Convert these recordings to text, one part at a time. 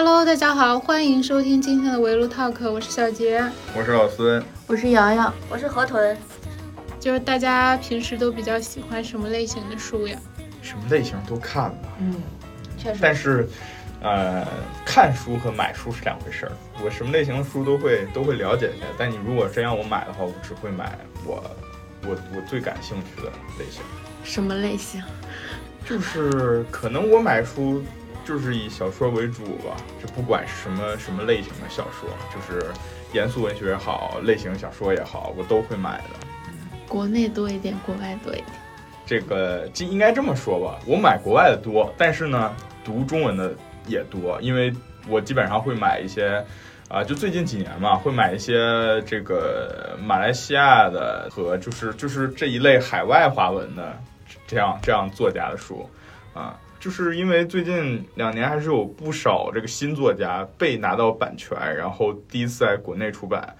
Hello，大家好，欢迎收听今天的围炉 Talk，我是小杰，我是老孙，我是瑶瑶，我是河豚。就是大家平时都比较喜欢什么类型的书呀？什么类型都看吧。嗯，确实。但是，呃，看书和买书是两回事儿。我什么类型的书都会都会了解一下，但你如果真让我买的话，我只会买我我我最感兴趣的类型。什么类型？就是可能我买书就是以小说为主吧，就不管是什么什么类型的小说，就是严肃文学也好，类型小说也好，我都会买的。国内多一点，国外多一点。这个这应该这么说吧，我买国外的多，但是呢，读中文的也多，因为我基本上会买一些，啊，就最近几年嘛，会买一些这个马来西亚的和就是就是这一类海外华文的这样这样作家的书，啊，就是因为最近两年还是有不少这个新作家被拿到版权，然后第一次在国内出版。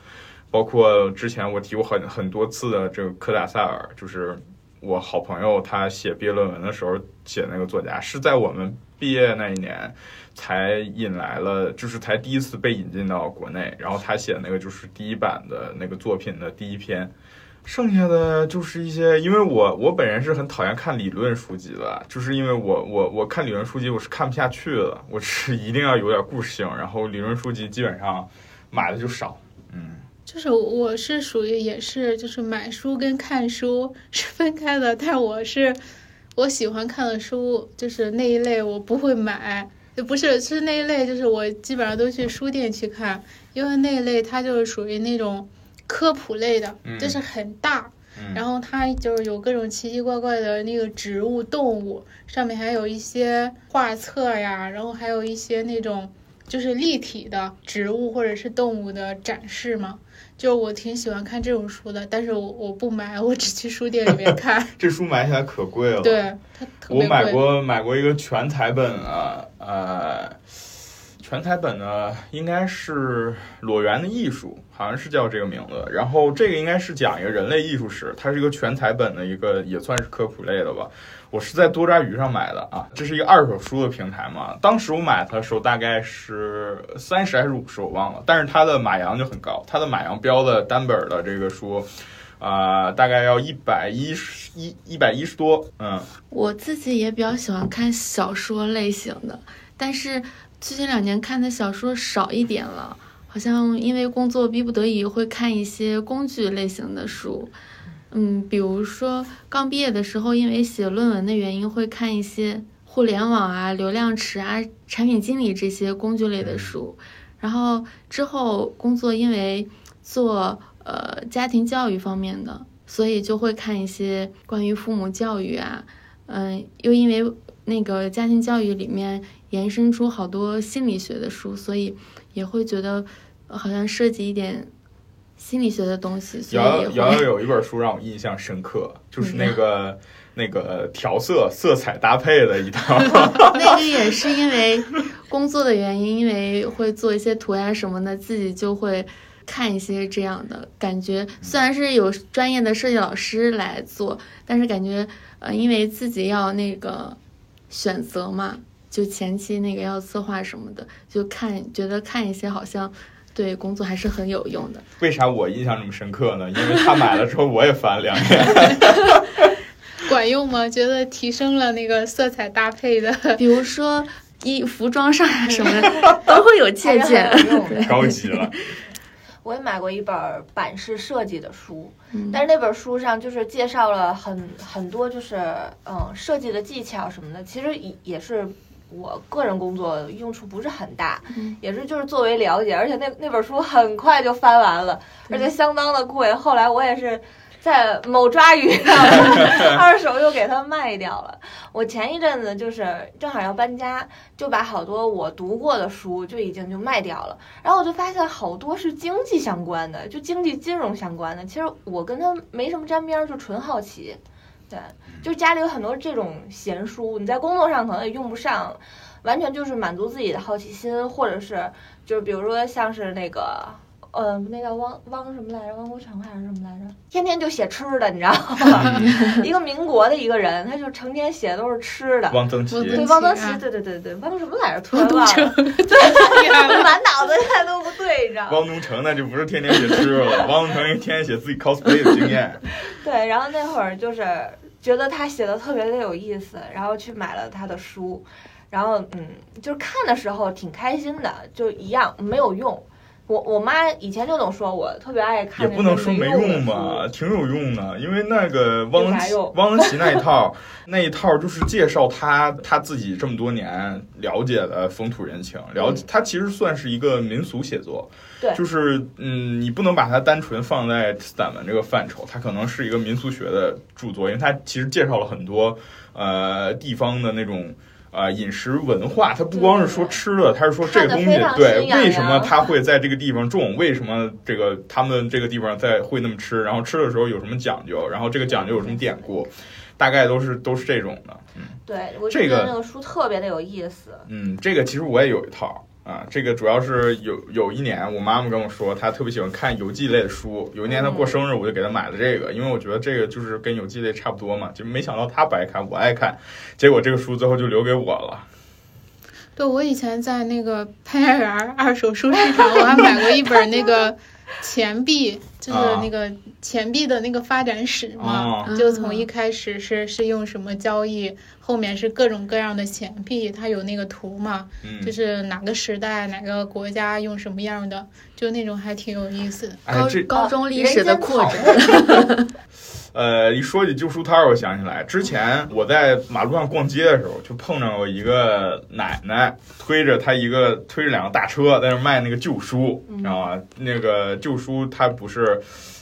包括之前我提过很很多次的这个科达塞尔，就是我好朋友他写毕业论文的时候写那个作家，是在我们毕业那一年才引来了，就是才第一次被引进到国内。然后他写那个就是第一版的那个作品的第一篇，剩下的就是一些，因为我我本人是很讨厌看理论书籍的，就是因为我我我看理论书籍我是看不下去的，我是一定要有点故事性，然后理论书籍基本上买的就少，嗯。就是我是属于也是就是买书跟看书 是分开的，但我是我喜欢看的书就是那一类我不会买，不是是那一类就是我基本上都去书店去看，因为那一类它就是属于那种科普类的，就是很大，然后它就是有各种奇奇怪怪的那个植物动物，上面还有一些画册呀，然后还有一些那种就是立体的植物或者是动物的展示嘛。就我挺喜欢看这种书的，但是我我不买，我只去书店里面看。这书买起来可贵了。对，它特别贵。我买过买过一个全彩本啊，呃，全彩本呢应该是裸猿的艺术，好像是叫这个名字。然后这个应该是讲一个人类艺术史，它是一个全彩本的一个，也算是科普类的吧。我是在多抓鱼上买的啊，这是一个二手书的平台嘛。当时我买它的时候大概是三十还是五十，我忘了。但是它的马洋就很高，它的马洋标的单本的这个书，啊，大概要一百一十一一百一十多。嗯，我自己也比较喜欢看小说类型的，但是最近两年看的小说少一点了，好像因为工作逼不得已会看一些工具类型的书。嗯，比如说刚毕业的时候，因为写论文的原因，会看一些互联网啊、流量池啊、产品经理这些工具类的书。然后之后工作，因为做呃家庭教育方面的，所以就会看一些关于父母教育啊。嗯，又因为那个家庭教育里面延伸出好多心理学的书，所以也会觉得好像涉及一点。心理学的东西，瑶瑶瑶有一本书让我印象深刻，就是那个那个调色色彩搭配的一套。那个也是因为工作的原因，因为会做一些图呀什么的，自己就会看一些这样的感觉。虽然是有专业的设计老师来做，但是感觉呃，因为自己要那个选择嘛，就前期那个要策划什么的，就看觉得看一些好像。对工作还是很有用的。为啥我印象这么深刻呢？因为他买了之后，我也翻了两眼。管用吗？觉得提升了那个色彩搭配的，比如说衣服装上呀什么的，都会有借鉴。高级了。我也买过一本版式设计的书，但是那本书上就是介绍了很很多，就是嗯设计的技巧什么的，其实也也是。我个人工作用处不是很大，也是就是作为了解，而且那那本书很快就翻完了，而且相当的贵。后来我也是在某抓鱼上 二手又给它卖掉了。我前一阵子就是正好要搬家，就把好多我读过的书就已经就卖掉了，然后我就发现好多是经济相关的，就经济金融相关的。其实我跟他没什么沾边，就纯好奇。对，就家里有很多这种闲书，你在工作上可能也用不上，完全就是满足自己的好奇心，或者是就是比如说像是那个呃，那叫汪汪什么来着？汪国成还是什么来着？天天就写吃的，你知道吗？一个民国的一个人，他就成天写的都是吃的。汪曾祺，对，汪曾祺啊，对对对对，汪什么来着？突然汪忘了，东城，对，满脑子现在都不对，你知道吗？汪东城那就不是天天写吃了，汪东城天天写自己 cosplay 的经验。对，然后那会儿就是觉得他写的特别的有意思，然后去买了他的书，然后嗯，就是看的时候挺开心的，就一样没有用。我我妈以前就总说我特别爱看也不能说没用吧，挺有用的，因为那个汪曾祺汪曾祺那一套，那一套就是介绍他他自己这么多年了解的风土人情，了解他其实算是一个民俗写作，对就是嗯，你不能把它单纯放在散文这个范畴，它可能是一个民俗学的著作，因为它其实介绍了很多呃地方的那种。呃，饮食文化，它不光是说吃的，它是说这个东西对为什么痒它会在这个地方种，为什么这个他们这个地方在会那么吃，然后吃的时候有什么讲究，然后这个讲究有什么典故，大概都是都是这种的。嗯。对我这个觉得那个书特别的有意思。嗯，这个其实我也有一套啊，这个主要是有有一年我妈妈跟我说，她特别喜欢看游记类的书，有一年她过生日，我就给她买了这个，因为我觉得这个就是跟游记类差不多嘛，就没想到她不爱看，我爱看，结果这个书最后就留给我了。对我以前在那个潘家园二手书市场，我还买过一本那个钱币，就是啊那个钱币的那个发展史嘛。啊就从一开始是是用什么交易，后面是各种各样的钱币，它有那个图嘛，嗯，就是哪个时代哪个国家用什么样的，就那种还挺有意思的。高高中历史的扩展，展，呃，一说起旧书摊儿，我想起来，之前我在马路上逛街的时候，就碰上过一个奶奶推着她一个推着两个大车在那儿卖那个旧书，你知道吗？那个旧书它不是。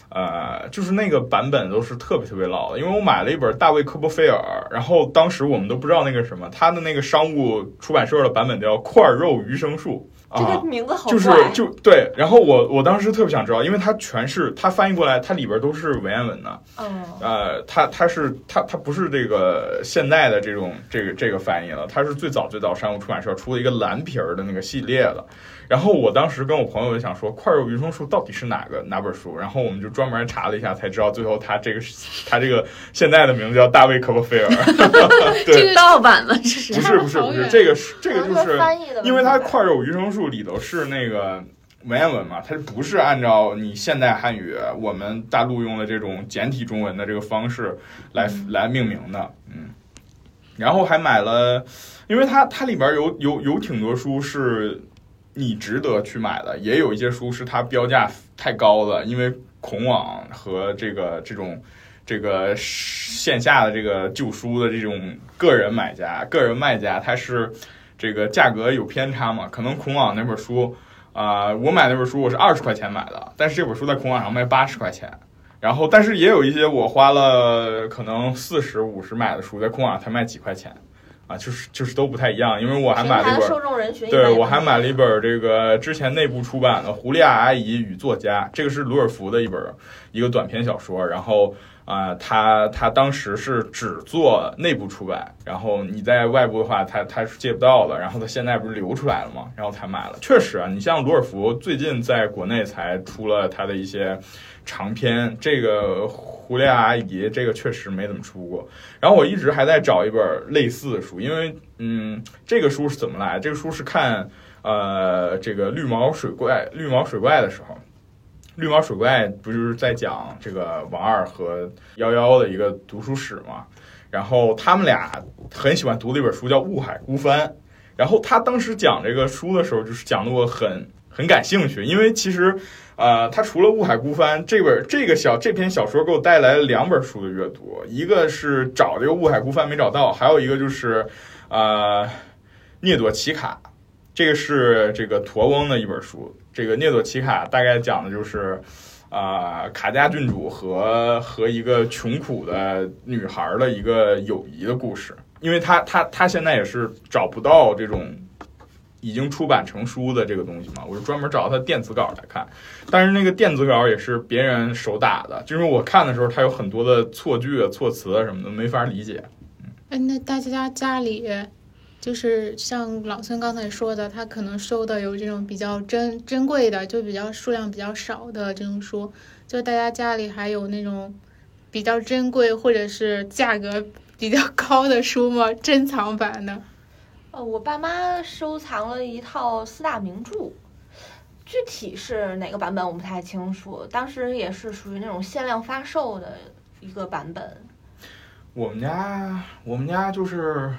呃，就是那个版本都是特别特别老的，因为我买了一本大卫科波菲尔，然后当时我们都不知道那个什么，他的那个商务出版社的版本叫块肉余生树啊，这个名字好就是。就对，然后我我当时特别想知道，因为它全是它翻译过来，它里边都是文言文的，嗯，呃，它它是它它不是这个现代的这种这个这个翻译了，它是最早最早商务出版社出的一个蓝皮儿的那个系列的。然后我当时跟我朋友就想说，《块肉鱼生树》到底是哪个哪本书？然后我们就专门查了一下，才知道最后它这个它这个现在的名字叫大卫·科波菲尔。对，盗版了，这是不是不是不是，这个是这个就是因为它《块肉鱼生树》里头是那个文言文嘛，它不是按照你现代汉语我们大陆用的这种简体中文的这个方式来、来命名的，嗯。然后还买了，因为它它里边有有有挺多书是你值得去买的，也有一些书是它标价太高的，因为孔网和这个这种。这个线下的这个旧书的这种个人买家、个人卖家，它是这个价格有偏差嘛？可能孔网那本书，啊、我买那本书我是二十块钱买的，但是这本书在孔网上卖八十块钱。然后，但是也有一些我花了可能四十五十买的书，在孔网才卖几块钱，啊，就是就是都不太一样。因为我还买了一本台受众人群对，我还买了一本这个之前内部出版的《狐狸亚阿姨与作家》，这个是鲁尔福的一本一个短篇小说。然后啊、他他当时是只做内部出版，然后你在外部的话，他他是借不到的。然后他现在不是流出来了嘛？然后才买了。确实啊，你像鲁尔福最近在国内才出了他的一些长篇，这个《狐狸阿姨》这个确实没怎么出过。然后我一直还在找一本类似的书，因为嗯，这个书是怎么来？这个书是看呃这个绿毛水怪绿毛水怪的时候，绿毛水怪不就是在讲这个王二和幺幺的一个读书史嘛？然后他们俩很喜欢读的一本书叫《雾海孤帆》，然后他当时讲这个书的时候，就是讲的我很很感兴趣，因为其实。呃，他除了《雾海孤帆》这本这个小这篇小说给我带来了两本书的阅读，一个是找这个《雾海孤帆》没找到，还有一个就是呃《聂朵奇卡》，这个是这个驼翁的一本书。这个《聂朵奇卡》大概讲的就是啊、卡家郡主和和一个穷苦的女孩的一个友谊的故事，因为他他他现在也是找不到这种。已经出版成书的这个东西嘛，我就专门找他电子稿来看。但是那个电子稿也是别人手打的，就是我看的时候，它有很多的错句啊、措辞啊什么的，没法理解。哎，那大家家里就是像老孙刚才说的，他可能收的有这种比较珍珍贵的，就比较数量比较少的这种书，就大家家里还有那种比较珍贵或者是价格比较高的书吗？珍藏版的？呃，我爸妈收藏了一套四大名著，具体是哪个版本我不太清楚，当时也是属于那种限量发售的一个版本。我们家，我们家就是，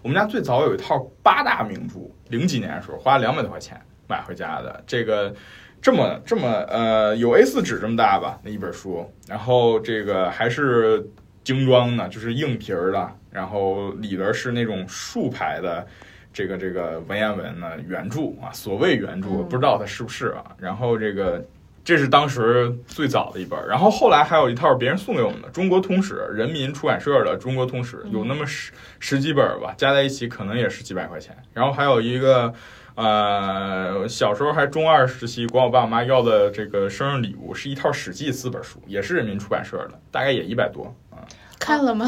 我们家最早有一套八大名著，零几年的时候花了两百多块钱买回家的。这个这么这么呃，有 A 四纸这么大吧，那一本书，然后这个还是精装的，就是硬皮儿的，然后里边是那种竖排的。这个这个文言文呢，原著啊，所谓原著，嗯不知道它是不是啊。然后这个这是当时最早的一本儿，然后后来还有一套别人送给我们的《中国通史》，人民出版社的《中国通史》，有那么十十几本吧，加在一起可能也是几百块钱。然后还有一个，呃，小时候还中二时期管我爸我妈要的这个生日礼物，是一套《史记》四本书，也是人民出版社的，大概也一百多啊。看了吗？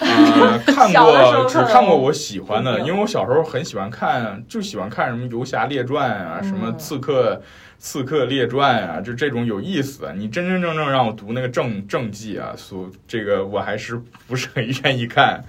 呃，看过，只看看过我喜欢的，因为我小时候很喜欢看，就喜欢看什么《游侠列传》啊，什么《嗯刺客刺客列传》啊，就这种有意思。你真真正正让我读那个正正记啊，所这个我还是不是很愿意看。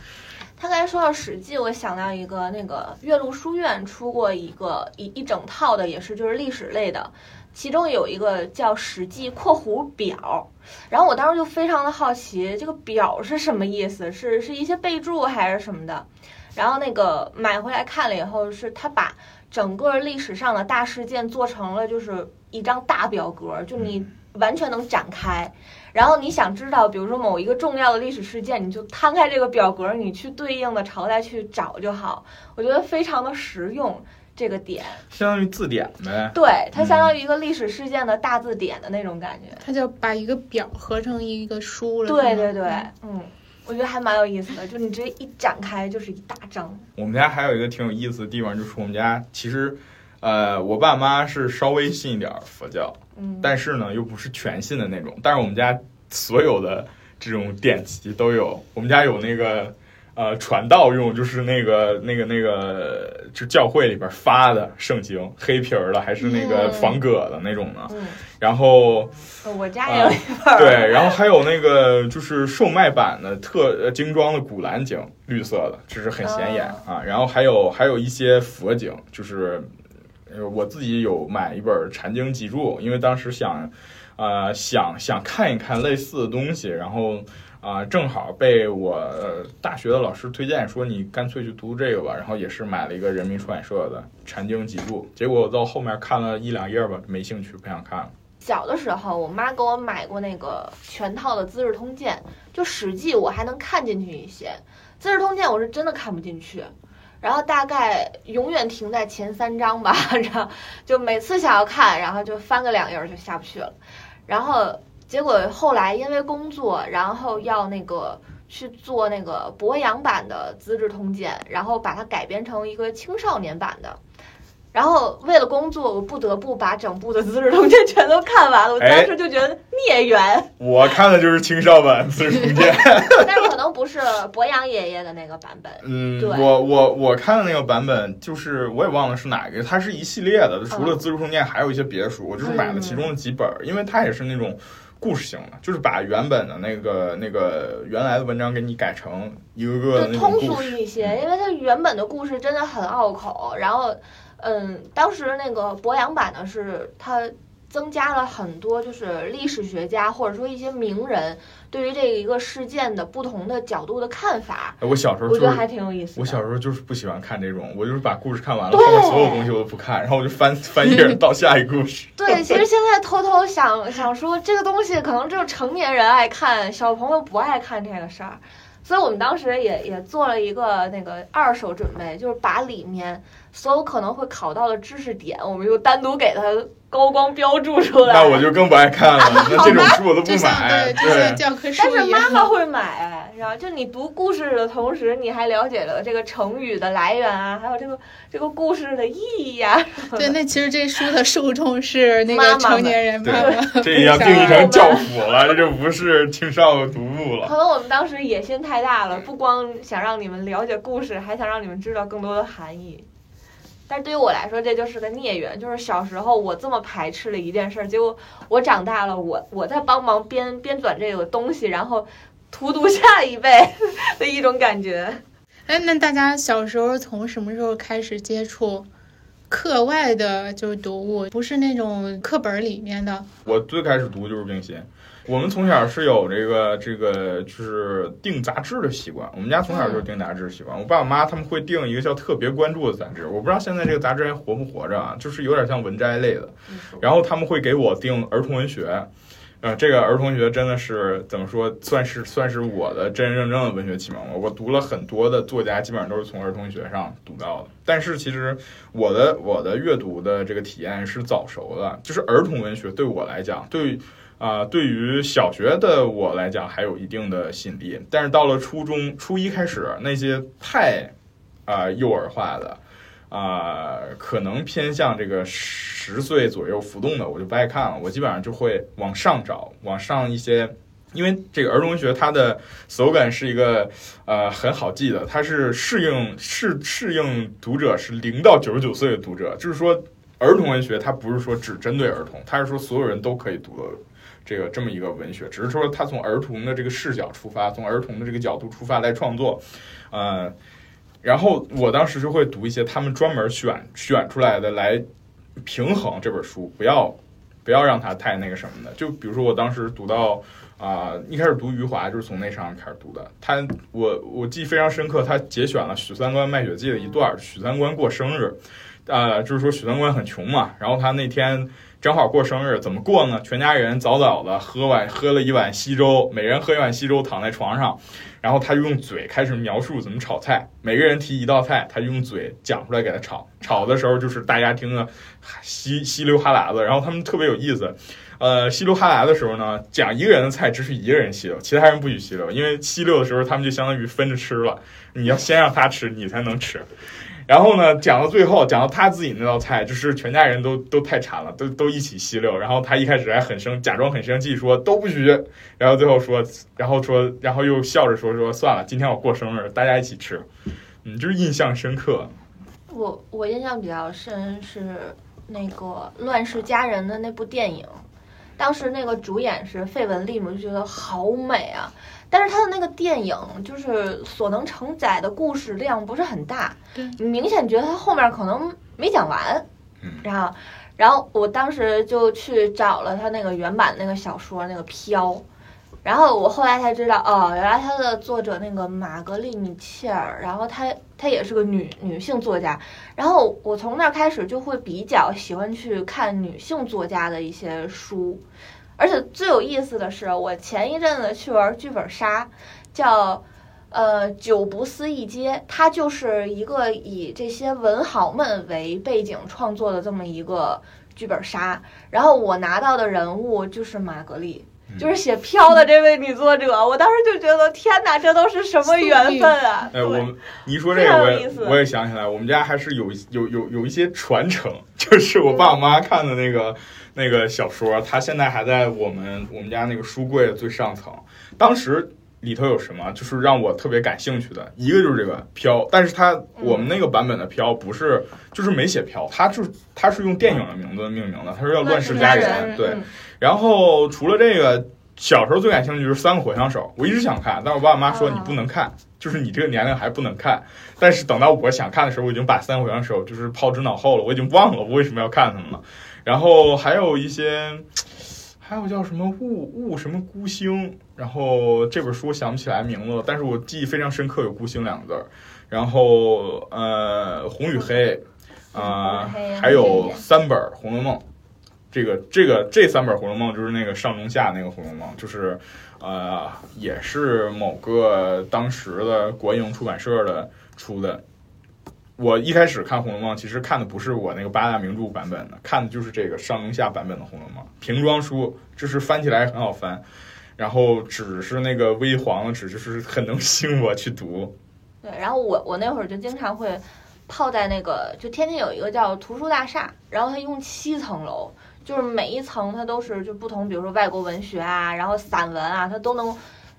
他刚才说到《史记》，我想到一个，那个岳麓书院出过一个一一整套的，也是就是历史类的，其中有一个叫《史记（括弧表）》，然后我当时就非常的好奇，这个表是什么意思？是是一些备注还是什么的？然后那个买回来看了以后，是他把整个历史上的大事件做成了就是一张大表格，就你完全能展开。然后你想知道，比如说某一个重要的历史事件，你就摊开这个表格，你去对应的朝代去找就好。我觉得非常的实用，这个点，相当于字典呗。对它相当于一个历史事件的大字典的那种感觉。它就把一个表合成一个书了。对对对，嗯，我觉得还蛮有意思的，就你直接一展开就是一大张。我们家还有一个挺有意思的地方，就是我们家其实，呃，我爸妈是稍微信一点儿佛教，嗯，但是呢又不是全信的那种。但是我们家所有的这种典籍都有，我们家有那个呃传道用，就是那个那个那个就教会里边发的圣经，黑皮儿的还是那个嗯仿葛的那种呢。嗯，然后呃我家也有一本儿。对，然后还有那个就是售卖版的特呃精装的《古兰经》，绿色的，这是很显眼啊。然后还有还有一些佛经，就是呃就是我自己有买一本禅经集注，因为当时想呃想想看一看类似的东西，然后。啊、正好被我、大学的老师推荐说，你干脆去读这个吧。然后也是买了一个人民出版社的《禅经集注》，结果我到后面看了一两页吧，没兴趣，不想看了。小的时候，我妈给我买过那个全套的《资治通鉴》，就《史记》我还能看进去一些，《资治通鉴》我是真的看不进去。然后大概永远停在前三章吧，然后就每次想要看，然后就翻个两页就下不去了。然后结果后来因为工作，然后要那个去做那个博洋版的《资治通鉴》，然后把它改编成一个青少年版的。然后为了工作，我不得不把整部的《资治通鉴》全都看完了。我当时就觉得孽缘，我看的就是青少版《资治通鉴》。但是可能不是博洋爷爷的那个版本。嗯，我我我看的那个版本，就是我也忘了是哪个，它是一系列的，除了《资治通鉴》，还有一些别的书，我就是买了其中的几本儿，因为它也是那种故事性的，就是把原本的那个那个原来的文章给你改成一个个通俗。一些，因为它原本的故事真的很拗口。然后，嗯，当时那个博洋版呢，是它增加了很多就是历史学家或者说一些名人对于这一个事件的不同的角度的看法，哎我小时候就是我觉得还挺有意思的。我小时候就是不喜欢看这种，我就是把故事看完了，对后面所有东西我都不看，然后我就翻翻页到下一个故事。对，其实现在偷偷想想说，这个东西可能只有成年人爱看，小朋友不爱看这个事儿。所以我们当时也也做了一个那个二手准备，就是把里面所有可能会考到的知识点，我们又单独给他高光标注出来。那我就更不爱看了，那这种书我都不买。对，就像教科书但是。妈妈会买，然后就你读故事的同时，你还了解了这个成语的来源啊，还有这个这个故事的意义呀、对，那其实这书的受众是那个妈妈成年人对妈妈。这也要定义成教辅了，这就不是青少读物了。可能我们当时野心太大了，不光想让你们了解故事，还想让你们知道更多的含义。但是对于我来说，这就是个孽缘。就是小时候我这么排斥了一件事儿，结果我长大了，我我在帮忙编编纂这个东西，然后荼毒下一辈 的一种感觉。哎，那大家小时候从什么时候开始接触课外的，就是读物，不是那种课本里面的？我最开始读就是冰心。我们从小是有这个这个就是订杂志的习惯，我们家从小就是订杂志的习惯。我爸我妈他们会订一个叫特别关注的杂志，我不知道现在这个杂志还活不活着啊，就是有点像文摘类的。然后他们会给我订儿童文学，呃，这个儿童文学真的是怎么说，算是算是我的真真正正的文学启蒙了。我读了很多的作家，基本上都是从儿童文学上读到的。但是其实我的我的阅读的这个体验是早熟的，就是儿童文学对我来讲，对啊、对于小学的我来讲还有一定的吸引力。但是到了初中初一开始，那些太啊、幼儿化的。啊、可能偏向这个十岁左右浮动的，我就不爱看了。我基本上就会往上找，往上一些，因为这个儿童文学它的手感是一个呃很好记的，它是适应适适应读者是零到九十九岁的读者，就是说儿童文学它不是说只针对儿童，它是说所有人都可以读的。这个这么一个文学，只是说他从儿童的这个视角出发，从儿童的这个角度出发来创作，呃，然后我当时就会读一些他们专门选选出来的来平衡这本书，不要不要让它太那个什么的。就比如说我当时读到啊、一开始读余华就是从那上面开始读的。他我我记忆非常深刻，他节选了许三观卖血记的一段，许三观过生日，啊，就是说许三观很穷嘛，然后他那天。正好过生日，怎么过呢？全家人早早的喝碗喝了一碗稀粥，每人喝一碗稀粥，躺在床上，然后他就用嘴开始描述怎么炒菜，每个人提一道菜，他就用嘴讲出来给他炒。炒的时候就是大家听的 稀稀溜哈喇子，然后他们特别有意思。呃，稀溜哈喇的时候呢，讲一个人的菜只许一个人吸溜，其他人不许吸溜，因为吸溜的时候他们就相当于分着吃了，你要先让他吃，你才能吃。然后呢，讲到最后，讲到他自己那道菜，就是全家人都都太馋了，都都一起吸溜。然后他一开始还很生，假装很生气，说都不许。然后最后说，然后说，然后又笑着说说算了，今天我过生日，大家一起吃。嗯，就是印象深刻。我我印象比较深是那个《乱世佳人》的那部电影，当时那个主演是费雯丽嘛，就觉得好美啊。但是他的那个电影就是所能承载的故事量不是很大，对你明显觉得他后面可能没讲完。嗯然后，然后我当时就去找了他那个原版那个小说那个《飘》，然后我后来才知道，哦，原来他的作者那个玛格丽米切尔，然后她她也是个女女性作家，然后我从那儿开始就会比较喜欢去看女性作家的一些书，而且最有意思的是，我前一阵子去玩剧本杀，叫。呃，九不思一街，它就是一个以这些文豪们为背景创作的这么一个剧本杀。然后我拿到的人物就是玛格丽，就是写《飘》的这位女作者。我当时就觉得，天哪，这都是什么缘分啊！哎，我们你一说这个，我我也想起来，我们家还是有有有有一些传承，就是我爸我妈看的那个那个小说，它现在还在我们我们家那个书柜的最上层。当时里头有什么，就是让我特别感兴趣的，一个就是这个飘，但是它我们那个版本的飘不是就是没写飘，它就是它是用电影的名字命名的，它是叫《乱世佳人》，对。嗯然后除了这个，小时候最感兴趣就是《三个火枪手》，我一直想看，但是我爸我妈说啊你不能看，就是你这个年龄还不能看。但是等到我想看的时候，我已经把《三个火枪手》就是抛之脑后了，我已经忘了我为什么要看他们了。然后还有一些，还有叫什么雾雾什么孤星，然后这本书我想不起来名字了，但是我记忆非常深刻，有孤星两个字儿。然后呃，红与黑，啊、还有三本《红楼梦》。这个这个这三本《红楼梦》就是那个上中下那个《红楼梦》，就是呃，也是某个当时的国营出版社的出的。我一开始看《红楼梦》，其实看的不是我那个八大名著版本的，看的就是这个上中下版本的《红楼梦》平装书，就是翻起来很好翻，然后纸是那个微黄的纸，就是很能吸引我去读。对，然后我我那会儿就经常会泡在那个，就天津有一个叫图书大厦，然后它一共七层楼，就是每一层它都是就不同，比如说外国文学啊，然后散文啊，它都能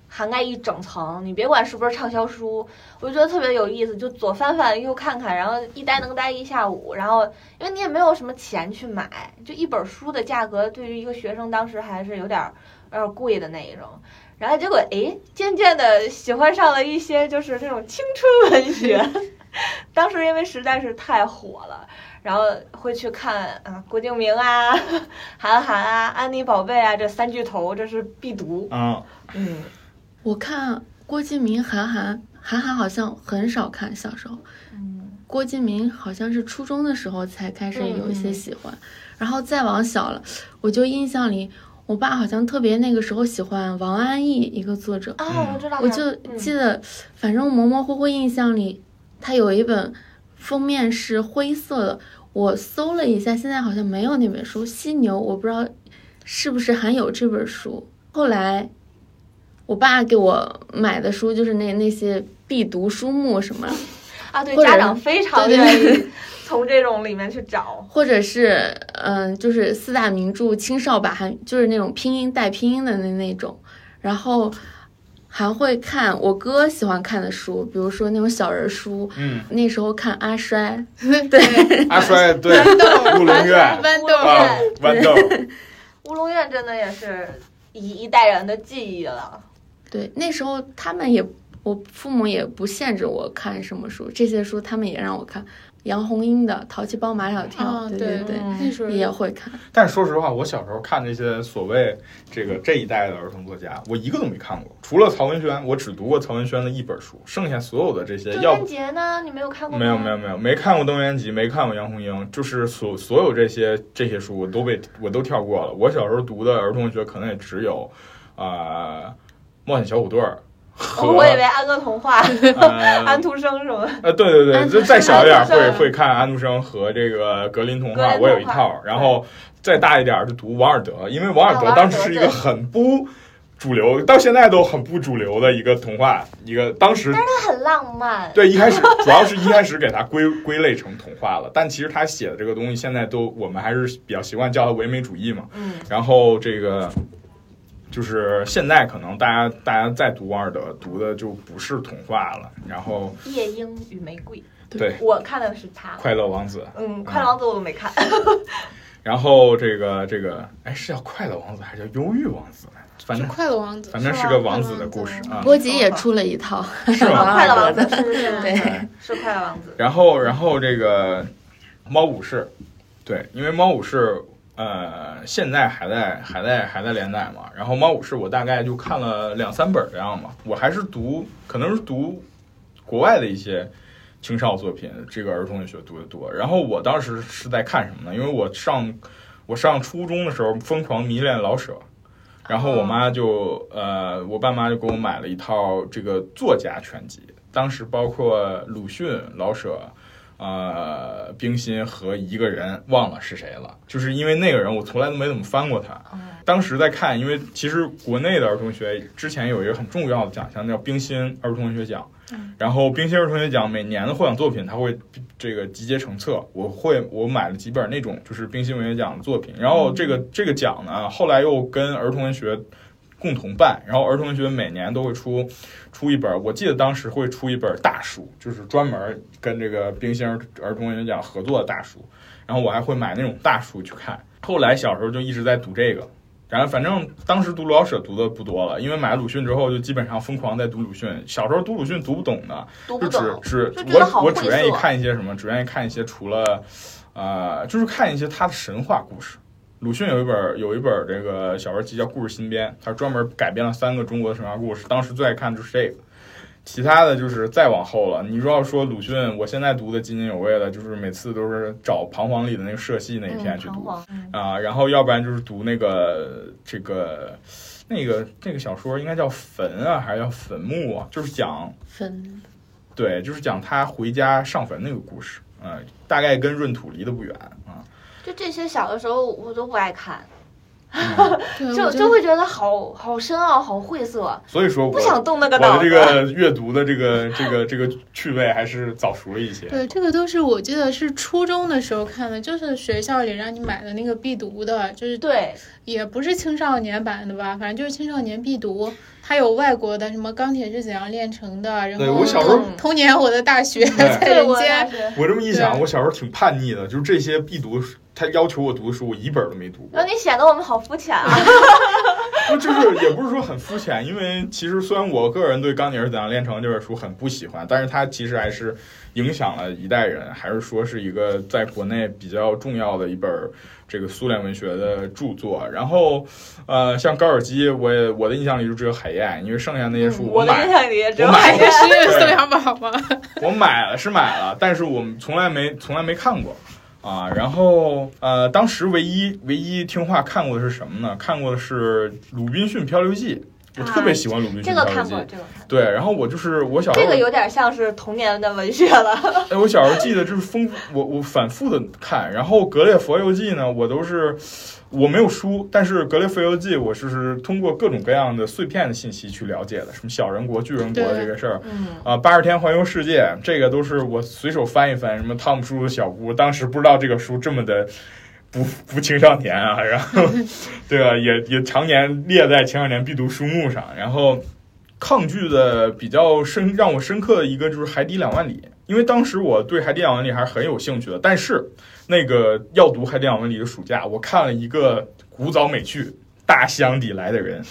涵盖一整层。你别管是不是畅销书，我就觉得特别有意思，就左翻翻右看看，然后一待能待一下午。然后因为你也没有什么钱去买，就一本书的价格对于一个学生当时还是有点儿有点儿贵的那一种。然后结果哎，渐渐的喜欢上了一些就是这种青春文学。当时因为实在是太火了，然后会去看啊，郭敬明啊、韩寒啊、安妮宝贝啊这三巨头，这是必读。啊，嗯，我看郭敬明、韩寒，韩寒好像很少看，小时候。嗯，郭敬明好像是初中的时候才开始有一些喜欢，然后再往小了，我就印象里，我爸好像特别那个时候喜欢王安忆一个作者，哦，我知道，我就嗯记得，反正模模糊糊印象里，他有一本封面是灰色的，我搜了一下，现在好像没有那本书。犀牛，我不知道是不是还有这本书。后来，我爸给我买的书就是那那些必读书目什么，啊，对，家长非常愿意 从这种里面去找。或者是嗯、就是四大名著青少版，还就是那种拼音带拼音的那那种，然后。还会看我哥喜欢看的书，比如说那种小人书，嗯，那时候看阿衰，对阿衰 对，乌龙院豌豆啊，豌豆，乌龙院真的也是一一代人的记忆了。对，那时候他们也，我父母也不限制我看什么书，这些书他们也让我看。杨红樱的《淘气包马小跳》啊，对对对，嗯那时候也会看。但是说实话，我小时候看那些所谓这个这一代的儿童作家，我一个都没看过，除了曹文轩，我只读过曹文轩的一本书，剩下所有的这些郑渊要不洁呢？你没有看过？没有没有没有没看过邓元吉，没看过杨红樱，就是所所有这些这些书我都被我都跳过了。我小时候读的儿童文学可能也只有啊、呃冒险小虎队 我以为安哥童话、呃 安徒生什么。呃，对对对，就再小一点会会看安徒生和这个格林童话，我有一套，然后再大一点就读王尔德，因为王尔德当时是一个很不主流，到现在都很不主流的一个童话，一个当时但是他很浪漫。对一开始主要是一开始给它归归类成童话了，但其实他写的这个东西现在都我们还是比较习惯叫它唯美主义嘛，嗯，然后这个。就是现在可能大家大家在读王尔德读的就不是童话了，然后夜莺与玫瑰，对。我看的是他。快乐王子，嗯，快乐王子我都没看。然后这个这个，哎，是叫快乐王子还是叫忧郁王子呢？反正快乐王子，反正是个王子的故事啊。波吉也出了一套，是吗？快乐王子对。是快乐王子。然后然后这个猫武士，对，因为猫武士呃现在还在还在还在连载嘛。然后猫武士我大概就看了两三本这样嘛。我还是读可能是读国外的一些青少作品，这个儿童文学读的多。然后我当时是在看什么呢？因为我上我上初中的时候疯狂迷恋老舍。然后我妈就呃，我爸妈就给我买了一套这个作家全集，当时包括鲁迅、老舍、呃冰心和一个人，忘了是谁了。就是因为那个人，我从来都没怎么翻过他。当时在看，因为其实国内的儿童学之前有一个很重要的奖项叫冰心儿童文学奖，然后冰心儿童文学奖每年的获奖作品，他会这个集结成册。我会我买了几本那种就是冰心文学奖的作品，然后这个这个奖呢，后来又跟儿童文学共同办，然后儿童文学每年都会出出一本，我记得当时会出一本大书，就是专门跟这个冰心儿儿童文学奖合作的大书，然后我还会买那种大书去看。后来小时候就一直在读这个。然后反正当时读老舍读的不多了，因为买了鲁迅之后就基本上疯狂在读鲁迅。小时候读鲁迅读不懂的，就只只我我只愿意看一些什么，只愿意看一些除了，呃，就是看一些他的神话故事。鲁迅有一本有一本这个小说集叫《故事新编》，他专门改编了三个中国的神话故事。当时最爱看的就是这个，其他的就是再往后了。你如果要说鲁迅，我现在读的津津有味的，就是每次都是找《彷徨》里的那个社戏那一篇去读。啊，然后要不然就是读那个这个那个那个小说应该叫坟啊，还是叫坟墓啊？就是讲坟对，就是讲他回家上坟那个故事，嗯、大概跟闰土离得不远啊。就这些小的时候我都不爱看，对，就就会觉得好好深奥、好晦涩，所以说我不想动那个我脑子。的这个阅读的这个这个这个趣味还是早熟了一些。对，这个都是我记得是初中的时候看的，就是学校里让你买的那个必读的，就是对，也不是青少年版的吧，反正就是青少年必读。还有外国的什么《钢铁是怎样炼成的》，然后对我小时候童童年我的大学在人间，我这么一想，我小时候挺叛逆的，就是这些必读，他要求我读的书，我一本都没读过然后。你显得我们好肤浅啊！不就是也不是说很肤浅，因为其实虽然我个人对《钢铁是怎样炼成》这本书很不喜欢，但是它其实还是影响了一代人，还是说是一个在国内比较重要的一本这个苏联文学的著作。然后，呃，像高尔基，我也我的印象里就只有海燕，因为剩下那些书嗯我的印买。象里也只有我买海燕。是对宋小宝吗？我买了是买了，但是我们从来没从来没看过啊。然后呃，当时唯一唯一听话看过的是什么呢？看过的是《鲁滨逊漂流记》，我特别喜欢《鲁滨这逊漂流记》个看过，这个看过。对，然后我就是我小时候，这个有点像是童年的文学了。哎，我小时候记得就是丰，我我反复的看，然后《格列佛游记》呢，我都是我没有书，但是《格列佛游记》我是通过各种各样的碎片的信息去了解的，什么小人国、巨人国这个事儿，嗯，啊，八十天环游世界，这个都是我随手翻一翻。什么汤姆叔叔的小屋，当时不知道这个书这么的不不青少年啊，然后对吧，也也常年列在青少年必读书目上。然后抗拒的比较深，让我深刻的一个就是《海底两万里》，因为当时我对《海底两万里》还是很有兴趣的。但是那个要读《海底两万里》的暑假，我看了一个古早美剧《大西洋底来的人》。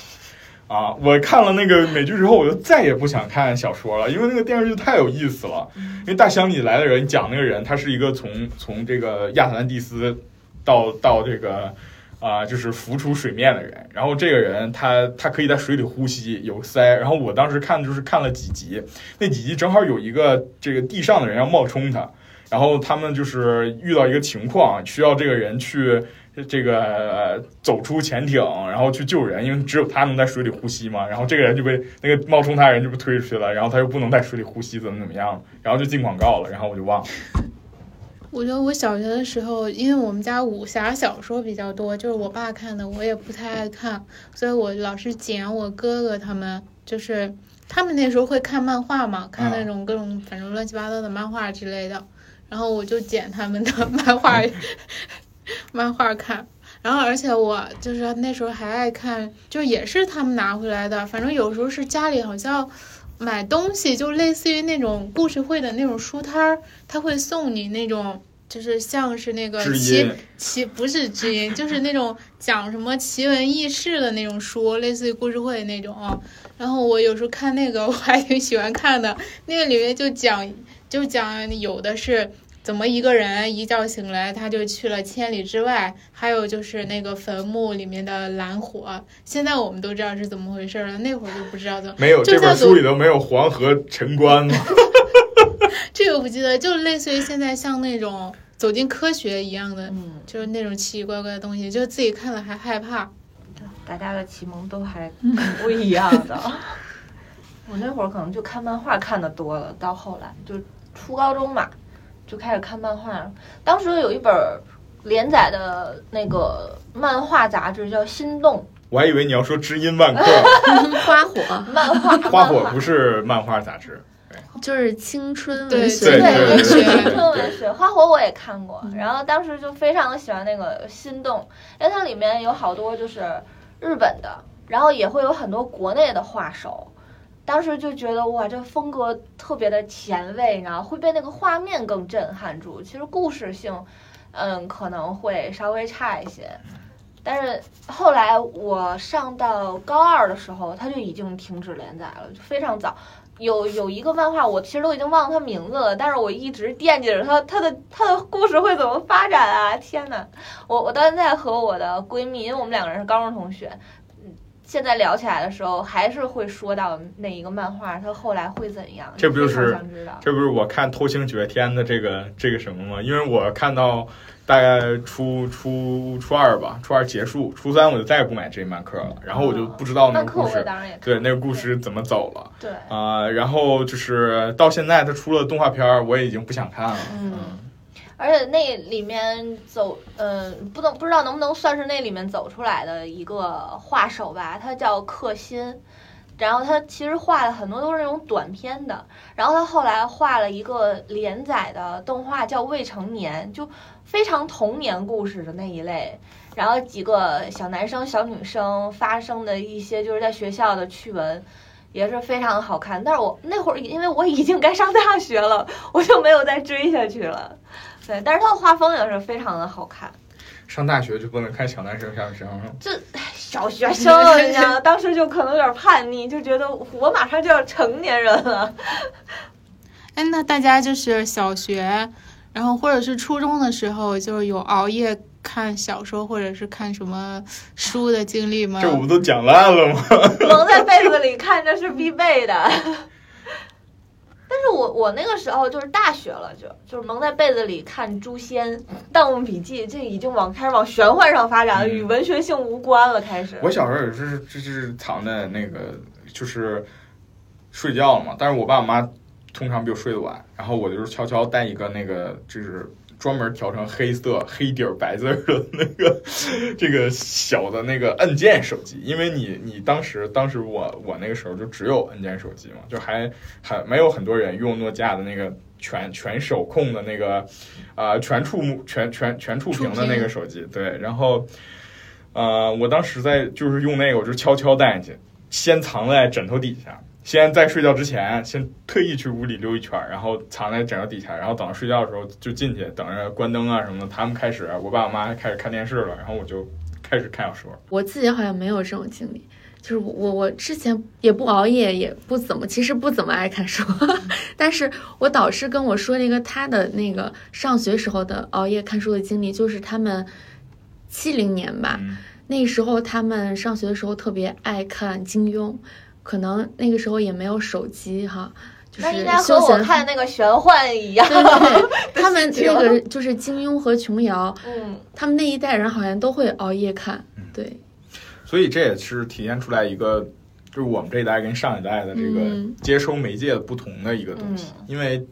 啊！我看了那个美剧之后，我就再也不想看小说了，因为那个电视剧太有意思了。因为大西洋里来的人讲那个人，他是一个从从这个亚特兰蒂斯到到这个啊、就是浮出水面的人。然后这个人他他可以在水里呼吸，有鳃。然后我当时看就是看了几集，那几集正好有一个这个地上的人要冒充他，然后他们就是遇到一个情况，需要这个人去。这个、走出潜艇，然后去救人，因为只有他能在水里呼吸嘛。然后这个人就被那个冒充他人就被推出去了，然后他又不能在水里呼吸，怎么怎么样，然后就进广告了，然后我就忘了。我觉得我小学的时候，因为我们家武侠小说比较多，就是我爸看的，我也不太爱看，所以我老是捡我哥哥他们，就是他们那时候会看漫画嘛，看那种各种反正乱七八糟的漫画之类的，然后我就捡他们的 漫画 漫画看。然后，而且我就是那时候还爱看，就也是他们拿回来的。反正有时候是家里好像买东西，就类似于那种故事会的那种书摊儿，他会送你那种，就是像是那个奇奇不是知音，就是那种讲什么奇闻异事的那种书，类似于故事会那种。然后我有时候看那个，我还挺喜欢看的。那个里面就讲，就讲有的是怎么一个人一觉醒来他就去了千里之外，还有就是那个坟墓里面的蓝火。现在我们都知道是怎么回事了，那会儿就不知道怎么。没有这本就叫做书里头没有黄河陈关吗？这个不记得，就类似于现在像那种走进科学一样的，嗯，就是那种奇奇怪怪的东西，就自己看了还害怕。大家的启蒙都还 不一样的。我那会儿可能就看漫画看的多了，到后来就初高中嘛，就开始看漫画。当时有一本连载的那个漫画杂志叫《心动我还以为你要说知音万 客，花火》漫画，花火不是漫画杂志。就是青春文学对对文学青春文学，花火我也看过，然后当时就非常的喜欢那个《心动》，因为它里面有好多就是日本的，然后也会有很多国内的画手。当时就觉得哇，这风格特别的前卫，然后会被那个画面更震撼住。其实故事性，嗯，可能会稍微差一些。但是后来我上到高二的时候，它就已经停止连载了，就非常早。有有一个漫画，我其实都已经忘了它名字了，但是我一直惦记着它，它的它的故事会怎么发展啊！天呐，我我到现在和我的闺蜜，因为我们两个人是高中同学，现在聊起来的时候，还是会说到那一个漫画，它后来会怎样？这不就是。这不是我看《偷星九月天》的这个这个什么吗？因为我看到大概初初初二吧，初二结束，初三我就再也不买这一漫课了，然后我就不知道那个故事，对那个故事怎么走了对，啊、然后就是到现在它出了动画片，我也已经不想看了。嗯。而且那里面走，嗯、不能不知道能不能算是那里面走出来的一个画手吧，他叫克辛，然后他其实画的很多都是那种短片的，然后他后来画了一个连载的动画叫《未成年》，就非常童年故事的那一类，然后几个小男生小女生发生的一些就是在学校的趣闻。也是非常好看，但是我那会儿因为我已经该上大学了，我就没有再追下去了。对，但是他的画风也是非常的好看。上大学就不能看小男生小女生了。这小学生，你知道，当时就可能有点叛逆，就觉得我马上就要成年人了。哎，那大家就是小学，然后或者是初中的时候，就是有熬夜看小说或者是看什么书的经历吗？这我不都讲烂了吗？蒙在被子里看着是必备的。但是我我那个时候就是大学了就，就是蒙在被子里看《诛仙》《盗墓笔记》，这已经往开始往玄幻上发展了，嗯与文学性无关了。开始，我小时候也是，这是藏在那个就是睡觉了嘛，但是我爸我妈通常比我睡得晚，然后我就是悄悄带一个那个就是专门调成黑色黑底儿白字儿的那个这个小的那个按键手机，因为你你当时当时我我那个时候就只有按键手机嘛，就还还没有很多人用诺基亚的那个全全手控的那个啊、全触目全全全触屏的那个手机，对，然后。呃，我当时在就是用那个，我就悄悄带进去，先藏在枕头底下，先在睡觉之前，先特意去屋里溜一圈，然后藏在枕头底下，然后等着睡觉的时候就进去，等着关灯啊什么的，他们开始，我爸我妈开始看电视了，然后我就开始看小说。我自己好像没有这种经历，就是我我我之前也不熬夜，也不怎么，其实不怎么爱看书，但是我导师跟我说了一个他的那个上学时候的熬夜看书的经历，就是他们七零年吧，嗯那时候他们上学的时候特别爱看金庸，可能那个时候也没有手机哈，就是那应该和我看那个玄幻一样。对对对，他们那个就是金庸和琼瑶，嗯，他们那一代人好像都会熬夜看，嗯对，所以这也是体现出来一个，就是我们这一代跟上一代的这个嗯接收媒介的不同的一个东西，因为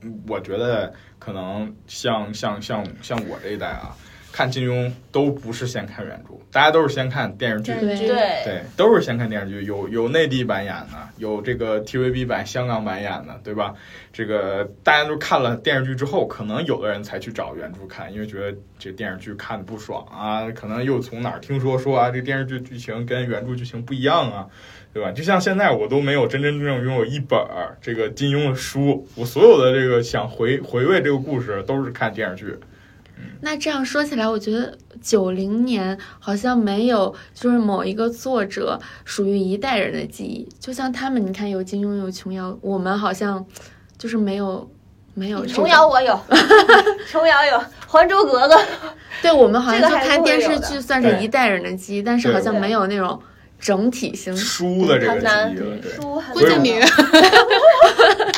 嗯我觉得可能像像像像我这一代啊，看金庸都不是先看原著，大家都是先看电视剧。对对，对，都是先看电视剧，有有内地版演的，有这个 TVB 版、香港版演的，对吧？这个大家都看了电视剧之后，可能有的人才去找原著看，因为觉得这电视剧看的不爽啊，可能又从哪儿听说说啊，这电视剧剧情跟原著剧情不一样啊，对吧？就像现在我都没有真真正正拥有一本儿这个金庸的书，我所有的这个想回回味这个故事都是看电视剧。那这样说起来，我觉得九零年好像没有就是某一个作者属于一代人的记忆，就像他们，你看有金庸有琼瑶，我们好像就是没有没有琼瑶，我有，琼瑶有，《还珠格格》对我们好像就看电视剧算是一代人的记忆，但是好像没有那种整体性。书的这个记忆郭敬明，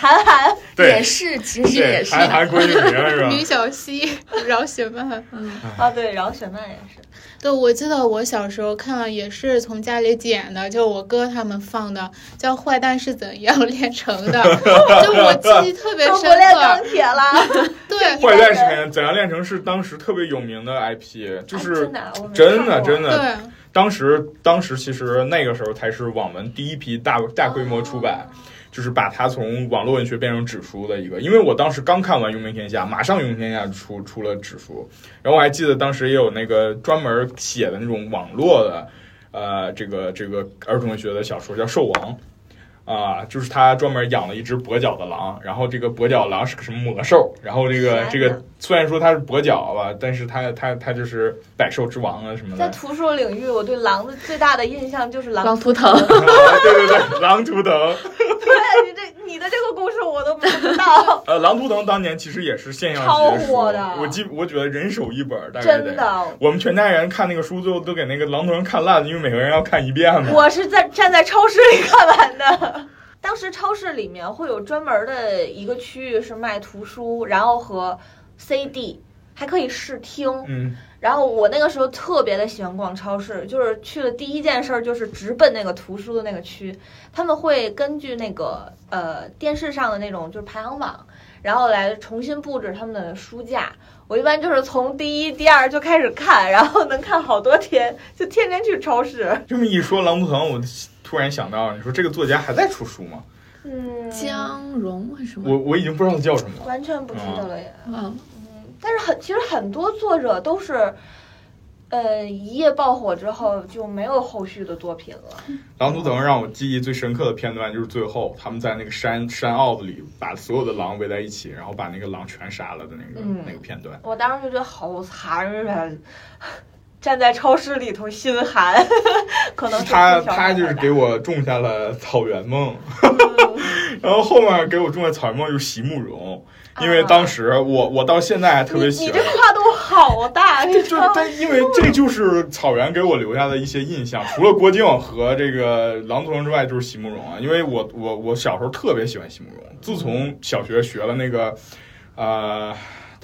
韩寒，也是，其实，也是，还还郭敬明是吧？女小溪、饶雪漫。嗯，啊，对，饶雪漫也是。对，我记得我小时候看也是从家里捡的，就我哥他们放的，叫《坏蛋是怎样炼成的 》，就我记忆特别都深不练钢刻。铁了，对，坏蛋是怎样炼成是当时特别有名的 IP，就是哎真的，真的真的，对，当时当时其实那个时候才是网文第一批大大规模出版。就是把它从网络文学变成纸书的一个，因为我当时刚看完《佣兵天下》，马上《佣兵天下》出出了纸书，然后我还记得当时也有那个专门写的那种网络的，呃，这个这个儿童文学的小说叫《兽王》，啊，就是他专门养了一只跛脚的狼，然后这个跛脚狼是个什么魔兽，然后这个这个虽然说它是跛脚吧，但是它它它就是百兽之王啊什么的。在图书领域，我对狼的最大的印象就是狼狼图腾啊对对对，狼图腾，对你这你的这个故事我都不知道，呃，狼图腾当年其实也是现象超级的我记我觉得人手一本，大概。真的。我们全家人看那个书，最后都给那个狼图腾看烂了，因为每个人要看一遍嘛。我是在站在超市里看完的。当时超市里面会有专门的一个区域是卖图书，然后和 CD，还可以试听。嗯，然后我那个时候特别的喜欢逛超市，就是去的第一件事儿就是直奔那个图书的那个区。他们会根据那个呃电视上的那种就是排行榜，然后来重新布置他们的书架。我一般就是从第一、第二就开始看，然后能看好多天，就天天去超市。这么一说，狼图腾，我突然想到，你说这个作家还在出书吗？嗯，江荣为什么？我我已经不知道他叫什么了。完全不记得了耶。嗯，但是很其实很多作者都是，呃，一夜爆火之后就没有后续的作品了。狼图腾让我记忆最深刻的片段就是最后他们在那个山山坳子里把所有的狼围在一起，然后把那个狼全杀了的那个、嗯那个片段。我当时就觉得好残忍，站在超市里头心寒，可能是他他就是给我种下了草原梦，嗯 然后后面给我种的草原梦就是席慕容，因为当时我我到现在还特别喜欢你这。跨度好大，这就？但因为这就是草原给我留下的一些印象，除了郭靖和这个狼图腾之外，就是席慕容啊。因为我我我小时候特别喜欢席慕容，自从小学学了那个，呃，